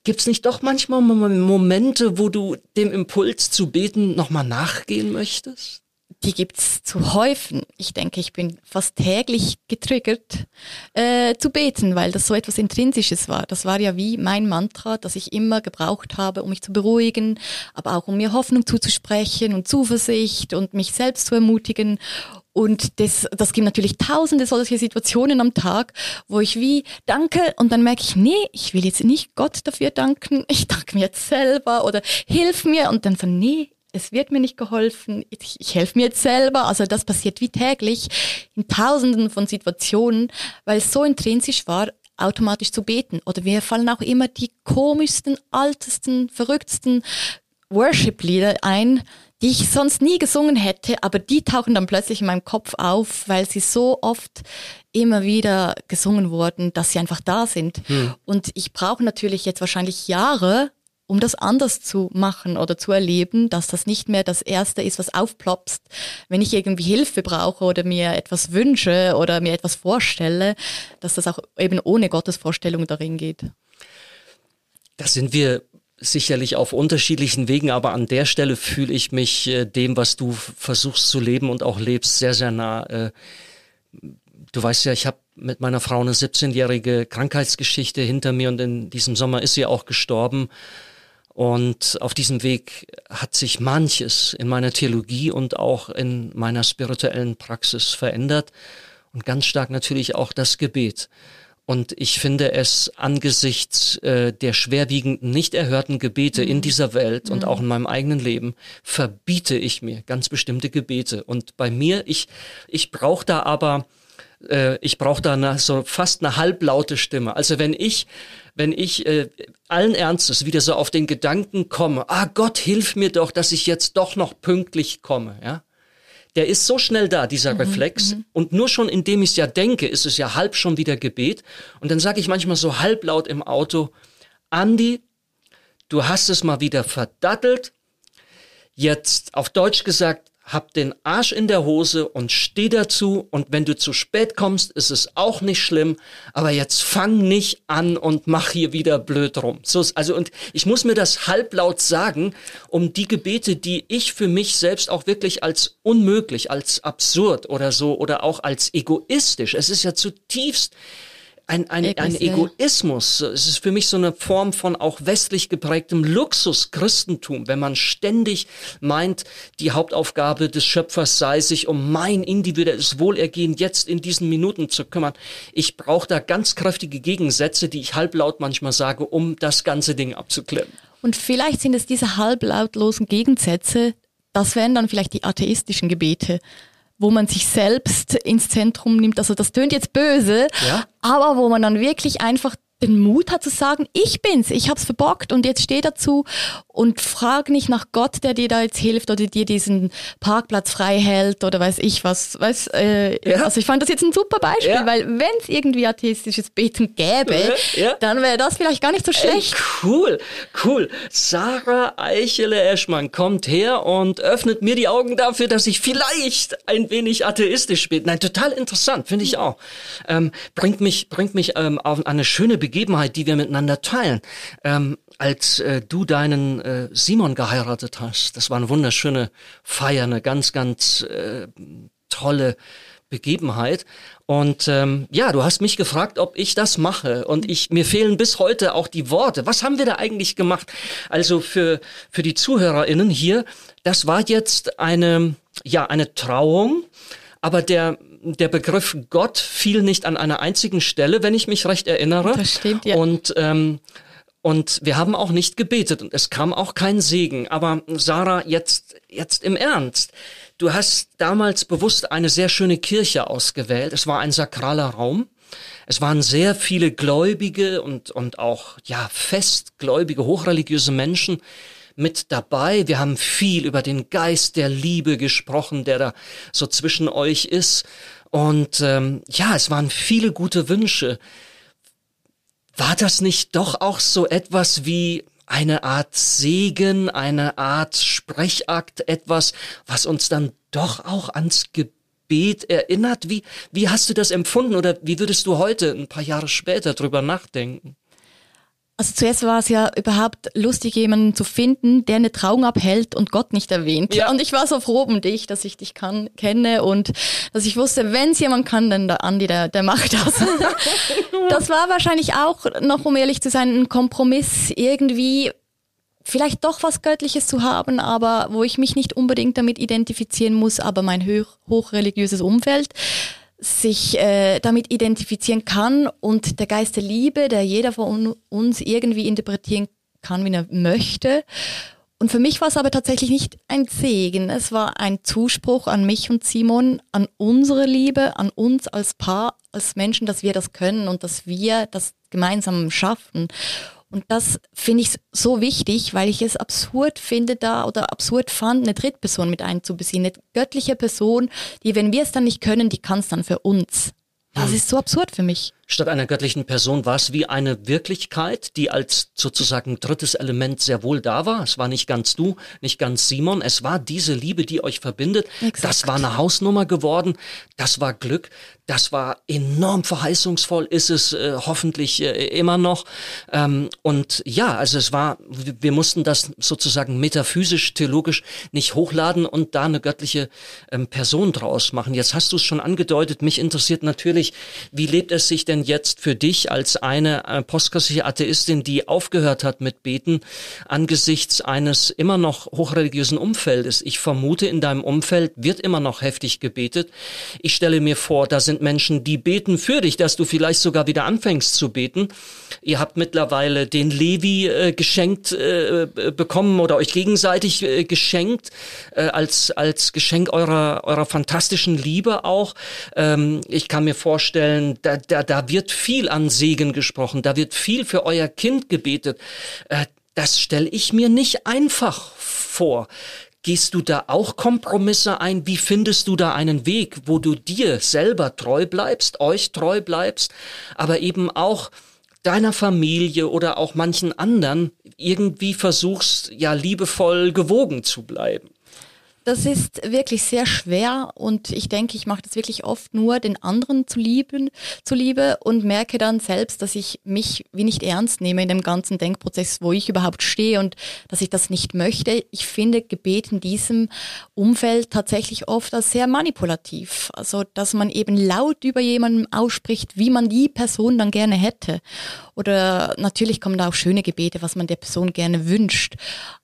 Gibt's nicht doch manchmal Momente, wo du dem Impuls zu beten nochmal nachgehen möchtest? Die gibt's zu häufen. Ich denke, ich bin fast täglich getriggert äh, zu beten, weil das so etwas Intrinsisches war. Das war ja wie mein Mantra, das ich immer gebraucht habe, um mich zu beruhigen, aber auch um mir Hoffnung zuzusprechen und Zuversicht und mich selbst zu ermutigen. Und das, das gibt natürlich tausende solche Situationen am Tag, wo ich wie danke und dann merke ich, nee, ich will jetzt nicht Gott dafür danken, ich danke mir jetzt selber oder hilf mir und dann so, nee, es wird mir nicht geholfen, ich, ich helfe mir jetzt selber. Also das passiert wie täglich in tausenden von Situationen, weil es so intrinsisch war, automatisch zu beten. Oder mir fallen auch immer die komischsten, altesten, verrücktesten Worship-Lieder ein, die ich sonst nie gesungen hätte, aber die tauchen dann plötzlich in meinem Kopf auf, weil sie so oft immer wieder gesungen wurden, dass sie einfach da sind. Hm. Und ich brauche natürlich jetzt wahrscheinlich Jahre, um das anders zu machen oder zu erleben, dass das nicht mehr das Erste ist, was aufplopst, wenn ich irgendwie Hilfe brauche oder mir etwas wünsche oder mir etwas vorstelle, dass das auch eben ohne Gottes Vorstellung darin geht. Da sind wir sicherlich auf unterschiedlichen Wegen, aber an der Stelle fühle ich mich äh, dem, was du versuchst zu leben und auch lebst, sehr, sehr nah. Äh, du weißt ja, ich habe mit meiner Frau eine 17-jährige Krankheitsgeschichte hinter mir und in diesem Sommer ist sie auch gestorben. Und auf diesem Weg hat sich manches in meiner Theologie und auch in meiner spirituellen Praxis verändert und ganz stark natürlich auch das Gebet. Und ich finde es angesichts äh, der schwerwiegenden, nicht erhörten Gebete mhm. in dieser Welt mhm. und auch in meinem eigenen Leben, verbiete ich mir ganz bestimmte Gebete. Und bei mir, ich, ich brauche da aber, äh, ich brauche da eine, so fast eine halblaute Stimme. Also wenn ich wenn ich äh, allen Ernstes wieder so auf den Gedanken komme, ah Gott, hilf mir doch, dass ich jetzt doch noch pünktlich komme, ja. Der ist so schnell da, dieser mhm, Reflex. Mhm. Und nur schon indem ich es ja denke, ist es ja halb schon wieder Gebet. Und dann sage ich manchmal so halblaut im Auto, Andi, du hast es mal wieder verdattelt. Jetzt auf Deutsch gesagt, hab den Arsch in der Hose und steh dazu und wenn du zu spät kommst, ist es auch nicht schlimm, aber jetzt fang nicht an und mach hier wieder blöd rum. So, also und ich muss mir das halblaut sagen, um die Gebete, die ich für mich selbst auch wirklich als unmöglich, als absurd oder so oder auch als egoistisch, es ist ja zutiefst ein, ein, ein Egoismus. Es ist für mich so eine Form von auch westlich geprägtem Luxus-Christentum, wenn man ständig meint, die Hauptaufgabe des Schöpfers sei, sich um mein individuelles Wohlergehen jetzt in diesen Minuten zu kümmern. Ich brauche da ganz kräftige Gegensätze, die ich halblaut manchmal sage, um das ganze Ding abzuklemmen. Und vielleicht sind es diese halblautlosen Gegensätze, das wären dann vielleicht die atheistischen Gebete wo man sich selbst ins Zentrum nimmt. Also das tönt jetzt böse, ja. aber wo man dann wirklich einfach den Mut hat zu sagen, ich bin's, ich hab's verbockt und jetzt steh dazu und frag nicht nach Gott, der dir da jetzt hilft oder dir diesen Parkplatz frei hält oder weiß ich was. Weiß, äh, ja. Also ich fand das jetzt ein super Beispiel, ja. weil wenn es irgendwie atheistisches Beten gäbe, ja. dann wäre das vielleicht gar nicht so schlecht. Ey, cool, cool. Sarah Eichele-Eschmann kommt her und öffnet mir die Augen dafür, dass ich vielleicht ein wenig atheistisch bin. Nein, total interessant, finde ich auch. Ähm, bringt mich, bringt mich ähm, auf eine schöne Begegnung Begebenheit, die wir miteinander teilen. Ähm, als äh, du deinen äh, Simon geheiratet hast, das war eine wunderschöne Feier, eine ganz, ganz äh, tolle Begebenheit. Und ähm, ja, du hast mich gefragt, ob ich das mache. Und ich mir fehlen bis heute auch die Worte. Was haben wir da eigentlich gemacht? Also für für die ZuhörerInnen hier, das war jetzt eine ja eine Trauung, aber der der Begriff Gott fiel nicht an einer einzigen Stelle, wenn ich mich recht erinnere. Das stimmt, ja. Und ähm, und wir haben auch nicht gebetet und es kam auch kein Segen. Aber Sarah, jetzt, jetzt im Ernst. Du hast damals bewusst eine sehr schöne Kirche ausgewählt. Es war ein sakraler Raum. Es waren sehr viele gläubige und, und auch, ja, festgläubige, hochreligiöse Menschen, mit dabei. Wir haben viel über den Geist der Liebe gesprochen, der da so zwischen euch ist. Und ähm, ja, es waren viele gute Wünsche. War das nicht doch auch so etwas wie eine Art Segen, eine Art Sprechakt, etwas, was uns dann doch auch ans Gebet erinnert? Wie, wie hast du das empfunden oder wie würdest du heute, ein paar Jahre später, drüber nachdenken? Also zuerst war es ja überhaupt lustig, jemanden zu finden, der eine Trauung abhält und Gott nicht erwähnt. Ja. Und ich war so froh um dich, dass ich dich kann, kenne und dass ich wusste, wenn es jemand kann, dann der Andi, der, der macht das. *laughs* das war wahrscheinlich auch, noch um ehrlich zu sein, ein Kompromiss irgendwie vielleicht doch was Göttliches zu haben, aber wo ich mich nicht unbedingt damit identifizieren muss, aber mein hoch, hochreligiöses Umfeld sich äh, damit identifizieren kann und der Geist der Liebe, der jeder von uns irgendwie interpretieren kann, wie er möchte. Und für mich war es aber tatsächlich nicht ein Segen, es war ein Zuspruch an mich und Simon, an unsere Liebe, an uns als Paar, als Menschen, dass wir das können und dass wir das gemeinsam schaffen. Und das finde ich so wichtig, weil ich es absurd finde da oder absurd fand, eine Drittperson mit einzubeziehen. Eine göttliche Person, die, wenn wir es dann nicht können, die kann es dann für uns. Das hm. ist so absurd für mich. Statt einer göttlichen Person war es wie eine Wirklichkeit, die als sozusagen drittes Element sehr wohl da war. Es war nicht ganz du, nicht ganz Simon. Es war diese Liebe, die euch verbindet. Exakt. Das war eine Hausnummer geworden. Das war Glück. Das war enorm verheißungsvoll, ist es äh, hoffentlich äh, immer noch. Ähm, und ja, also es war, wir mussten das sozusagen metaphysisch, theologisch nicht hochladen und da eine göttliche ähm, Person draus machen. Jetzt hast du es schon angedeutet, mich interessiert natürlich, wie lebt es sich denn denn jetzt für dich als eine postkirchliche Atheistin, die aufgehört hat mit Beten, angesichts eines immer noch hochreligiösen Umfeldes? Ich vermute, in deinem Umfeld wird immer noch heftig gebetet. Ich stelle mir vor, da sind Menschen, die beten für dich, dass du vielleicht sogar wieder anfängst zu beten. Ihr habt mittlerweile den Levi äh, geschenkt äh, bekommen oder euch gegenseitig äh, geschenkt äh, als als Geschenk eurer eurer fantastischen Liebe auch. Ähm, ich kann mir vorstellen, da, da, da wird viel an Segen gesprochen, da wird viel für euer Kind gebetet. Äh, das stelle ich mir nicht einfach vor. Gehst du da auch Kompromisse ein? Wie findest du da einen Weg, wo du dir selber treu bleibst, euch treu bleibst, aber eben auch deiner Familie oder auch manchen anderen irgendwie versuchst, ja, liebevoll gewogen zu bleiben? Das ist wirklich sehr schwer und ich denke, ich mache das wirklich oft nur den anderen zu lieben, zuliebe und merke dann selbst, dass ich mich wie nicht ernst nehme in dem ganzen Denkprozess, wo ich überhaupt stehe und dass ich das nicht möchte. Ich finde Gebet in diesem Umfeld tatsächlich oft als sehr manipulativ. Also, dass man eben laut über jemanden ausspricht, wie man die Person dann gerne hätte. Oder natürlich kommen da auch schöne Gebete, was man der Person gerne wünscht.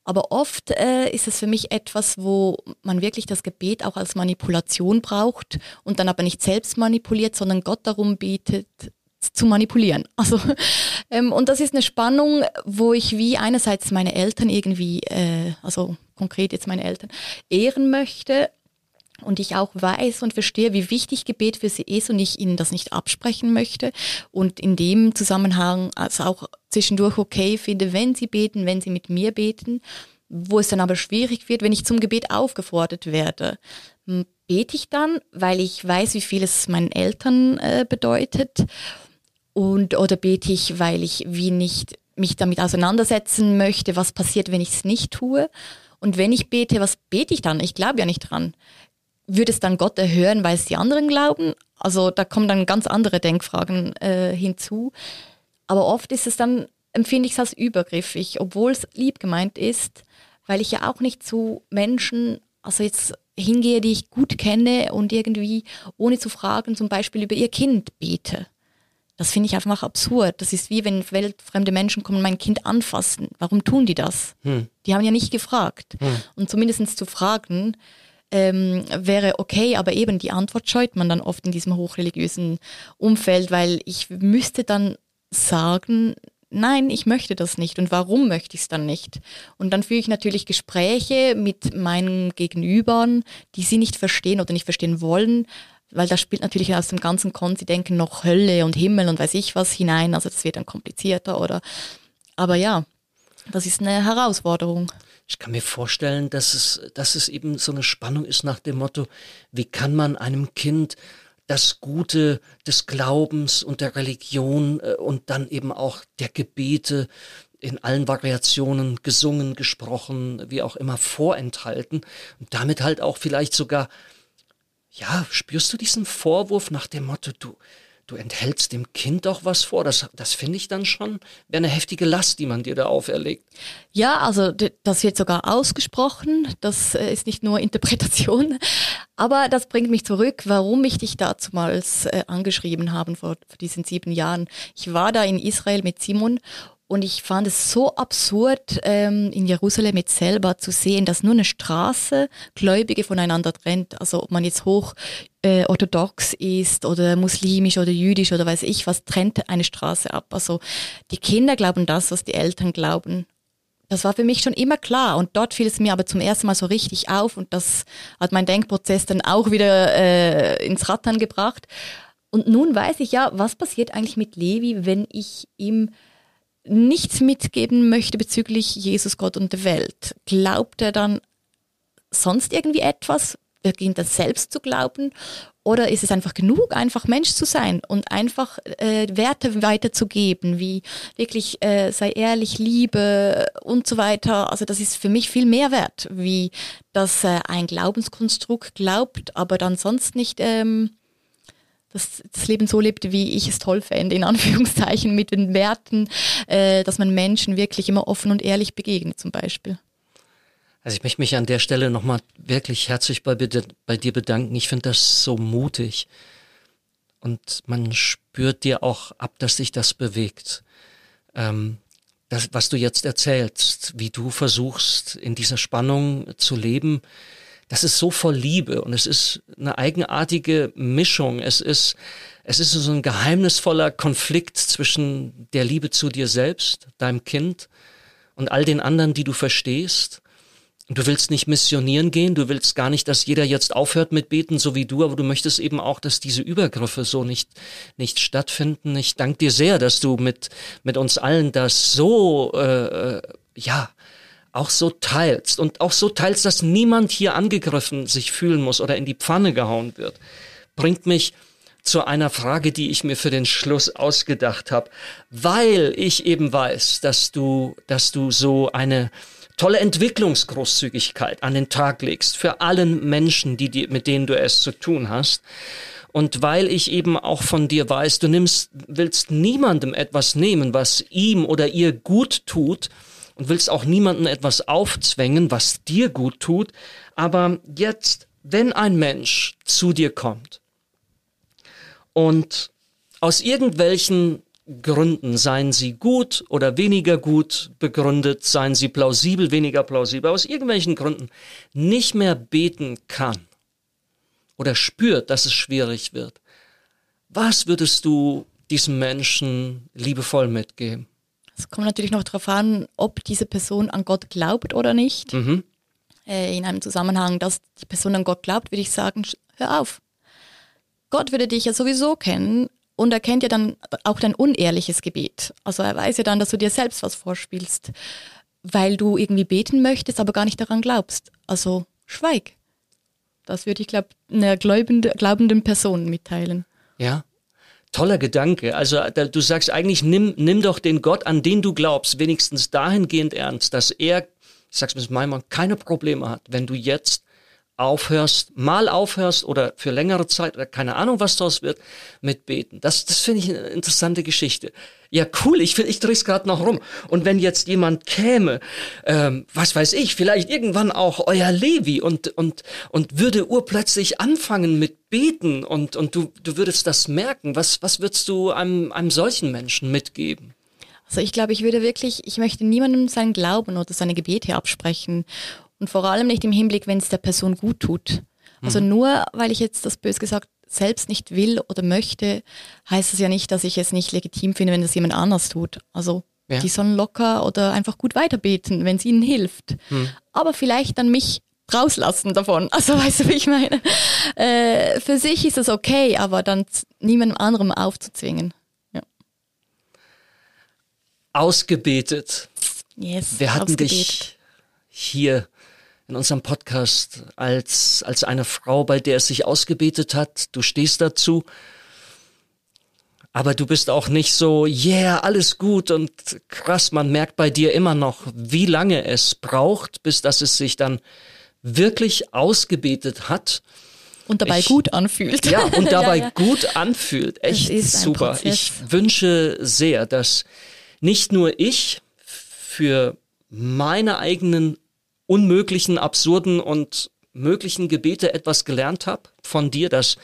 Aber oft äh, ist es für mich etwas, wo man wirklich das Gebet auch als Manipulation braucht und dann aber nicht selbst manipuliert, sondern Gott darum bietet, zu manipulieren. *laughs* Also ähm, und das ist eine Spannung, wo ich wie einerseits meine Eltern irgendwie, äh, also konkret jetzt meine Eltern, ehren möchte und ich auch weiß und verstehe, wie wichtig Gebet für sie ist und ich ihnen das nicht absprechen möchte und in dem Zusammenhang also auch zwischendurch okay finde, wenn sie beten, wenn sie mit mir beten, wo es dann aber schwierig wird, wenn ich zum Gebet aufgefordert werde. Bete ich dann, weil ich weiß, wie viel es meinen Eltern äh, bedeutet und oder bete ich, weil ich wie nicht mich damit auseinandersetzen möchte, was passiert, wenn ich es nicht tue. Und wenn ich bete, was bete ich dann? Ich glaube ja nicht dran würde es dann Gott erhören, weil es die anderen glauben? Also da kommen dann ganz andere Denkfragen äh, hinzu. Aber oft ist es dann, empfinde ich es als übergriffig, obwohl es lieb gemeint ist, weil ich ja auch nicht zu Menschen, also jetzt hingehe, die ich gut kenne und irgendwie ohne zu fragen zum Beispiel über ihr Kind bete. Das finde ich einfach absurd. Das ist wie wenn weltfremde Menschen kommen und mein Kind anfassen. Warum tun die das? Hm. Die haben ja nicht gefragt. Hm. Und zumindest zu fragen, ähm, wäre okay, aber eben die Antwort scheut man dann oft in diesem hochreligiösen Umfeld, weil ich müsste dann sagen, nein, ich möchte das nicht und warum möchte ich es dann nicht? Und dann führe ich natürlich Gespräche mit meinen Gegenübern, die sie nicht verstehen oder nicht verstehen wollen, weil da spielt natürlich aus dem ganzen Kon, sie denken noch Hölle und Himmel und weiß ich was hinein, also das wird dann komplizierter oder, aber ja, das ist eine Herausforderung. Ich kann mir vorstellen, dass es, dass es eben so eine Spannung ist nach dem Motto, wie kann man einem Kind das Gute des Glaubens und der Religion äh, und dann eben auch der Gebete in allen Variationen gesungen, gesprochen, wie auch immer vorenthalten. Und damit halt auch vielleicht sogar, ja, spürst du diesen Vorwurf nach dem Motto, du, du enthältst dem Kind doch was vor. Das, das finde ich dann schon, wäre eine heftige Last, die man dir da auferlegt. Ja, also das wird sogar ausgesprochen. Das äh, ist nicht nur Interpretation. Aber das bringt mich zurück, warum ich dich dazumals äh, angeschrieben habe vor, vor diesen sieben Jahren. Ich war da in Israel mit Simon und ich fand es so absurd, ähm, in Jerusalem jetzt selber zu sehen, dass nur eine Straße Gläubige voneinander trennt. Also ob man jetzt hoch äh, orthodox ist oder muslimisch oder jüdisch oder weiß ich was, trennt eine Straße ab. Also die Kinder glauben das, was die Eltern glauben. Das war für mich schon immer klar und dort fiel es mir aber zum ersten Mal so richtig auf und das hat mein Denkprozess dann auch wieder äh, ins Rattern gebracht. Und nun weiß ich ja, was passiert eigentlich mit Levi, wenn ich ihm nichts mitgeben möchte bezüglich Jesus, Gott und der Welt, glaubt er dann sonst irgendwie etwas? Beginnt er selbst zu glauben? Oder ist es einfach genug, einfach Mensch zu sein und einfach äh, Werte weiterzugeben, wie wirklich äh, sei ehrlich, Liebe und so weiter. Also das ist für mich viel mehr wert, wie dass äh, ein Glaubenskonstrukt glaubt, aber dann sonst nicht ähm, das, das Leben so lebt, wie ich es toll fände, in Anführungszeichen, mit den Werten, äh, dass man Menschen wirklich immer offen und ehrlich begegnet zum Beispiel. Also ich möchte mich an der Stelle nochmal wirklich herzlich bei, bei dir bedanken. Ich finde das so mutig. Und man spürt dir auch ab, dass sich das bewegt. Ähm, das, was du jetzt erzählst, wie du versuchst, in dieser Spannung zu leben, das ist so voll Liebe und es ist eine eigenartige Mischung. Es ist, es ist so ein geheimnisvoller Konflikt zwischen der Liebe zu dir selbst, deinem Kind und all den anderen, die du verstehst. Du willst nicht missionieren gehen, du willst gar nicht, dass jeder jetzt aufhört mit Beten, so wie du, aber du möchtest eben auch, dass diese Übergriffe so nicht, nicht stattfinden. Ich danke dir sehr, dass du mit, mit uns allen das so, äh, äh ja, auch so teilst und auch so teilst, dass niemand hier angegriffen sich fühlen muss oder in die Pfanne gehauen wird, bringt mich zu einer Frage, die ich mir für den Schluss ausgedacht habe, weil ich eben weiß, dass du, dass du so eine tolle Entwicklungsgroßzügigkeit an den Tag legst für allen Menschen, die, die, mit denen du es zu tun hast. Und weil ich eben auch von dir weiß, du nimmst, willst niemandem etwas nehmen, was ihm oder ihr gut tut, und willst auch niemandem etwas aufzwängen, was dir gut tut. Aber jetzt, wenn ein Mensch zu dir kommt und aus irgendwelchen Gründen, seien sie gut oder weniger gut begründet, seien sie plausibel, weniger plausibel, aus irgendwelchen Gründen nicht mehr beten kann oder spürt, dass es schwierig wird, was würdest du diesem Menschen liebevoll mitgeben? Es kommt natürlich noch darauf an, ob diese Person an Gott glaubt oder nicht. Mhm. äh, in einem Zusammenhang, dass die Person an Gott glaubt, würde ich sagen, hör auf. Gott würde dich ja sowieso kennen und er kennt ja dann auch dein unehrliches Gebet. Also er weiß ja dann, dass du dir selbst was vorspielst, weil du irgendwie beten möchtest, aber gar nicht daran glaubst. Also schweig. Das würde ich, glaube einer glaubende, glaubenden Person mitteilen. Ja, toller Gedanke. Also du sagst eigentlich, nimm, nimm doch den Gott, an den du glaubst, wenigstens dahingehend ernst, dass er, ich sag's mit meinem Mann, keine Probleme hat, wenn du jetzt aufhörst, mal aufhörst oder für längere Zeit oder keine Ahnung, was daraus wird, mit Beten. Das, das finde ich eine interessante Geschichte. Ja, cool, ich, ich drehe es gerade noch rum. Und wenn jetzt jemand käme, ähm, was weiß ich, vielleicht irgendwann auch euer Levi und, und, und würde urplötzlich anfangen mit Beten und, und du, du würdest das merken, was, was würdest du einem, einem solchen Menschen mitgeben? Also ich glaube, ich würde wirklich, ich möchte niemandem seinen Glauben oder seine Gebete absprechen. Und vor allem nicht im Hinblick, wenn es der Person gut tut. Also mhm. nur, weil ich jetzt das bös gesagt selbst nicht will oder möchte, heißt es ja nicht, dass ich es nicht legitim finde, wenn das jemand anders tut. Also ja. die sollen locker oder einfach gut weiterbeten, wenn es ihnen hilft. Mhm. Aber vielleicht dann mich rauslassen davon. *laughs* Also weißt du, wie ich meine? Äh, für sich ist es okay, aber dann niemandem anderem aufzuzwingen. Ja. Ausgebetet. Yes, Wir hatten ausgebetet. dich hier in unserem Podcast als, als eine Frau, bei der es sich ausgebetet hat. Du stehst dazu. Aber du bist auch nicht so, yeah, alles gut und krass. Man merkt bei dir immer noch, wie lange es braucht, bis dass es sich dann wirklich ausgebetet hat. Und dabei ich, gut anfühlt. Ja, *laughs* und dabei ja, ja. gut anfühlt. Echt super. Ich wünsche sehr, dass nicht nur ich für meine eigenen unmöglichen, absurden und möglichen Gebete etwas gelernt habe von dir, das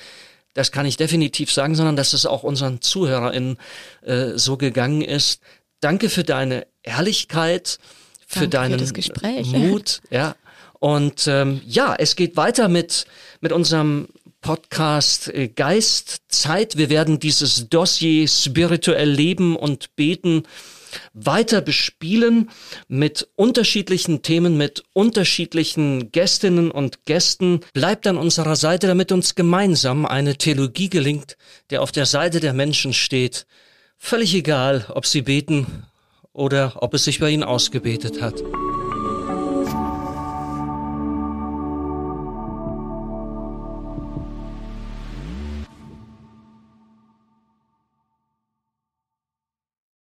das kann ich definitiv sagen, sondern dass es auch unseren ZuhörerInnen äh, so gegangen ist. Danke für deine Ehrlichkeit, für Danke deinen für Mut, ja. Und ähm, ja, es geht weiter mit mit unserem Podcast äh, Geist Zeit. Wir werden dieses Dossier spirituell leben und beten weiter bespielen mit unterschiedlichen Themen, mit unterschiedlichen Gästinnen und Gästen. Bleibt an unserer Seite, damit uns gemeinsam eine Theologie gelingt, der auf der Seite der Menschen steht. Völlig egal, ob sie beten oder ob es sich bei ihnen ausgebetet hat.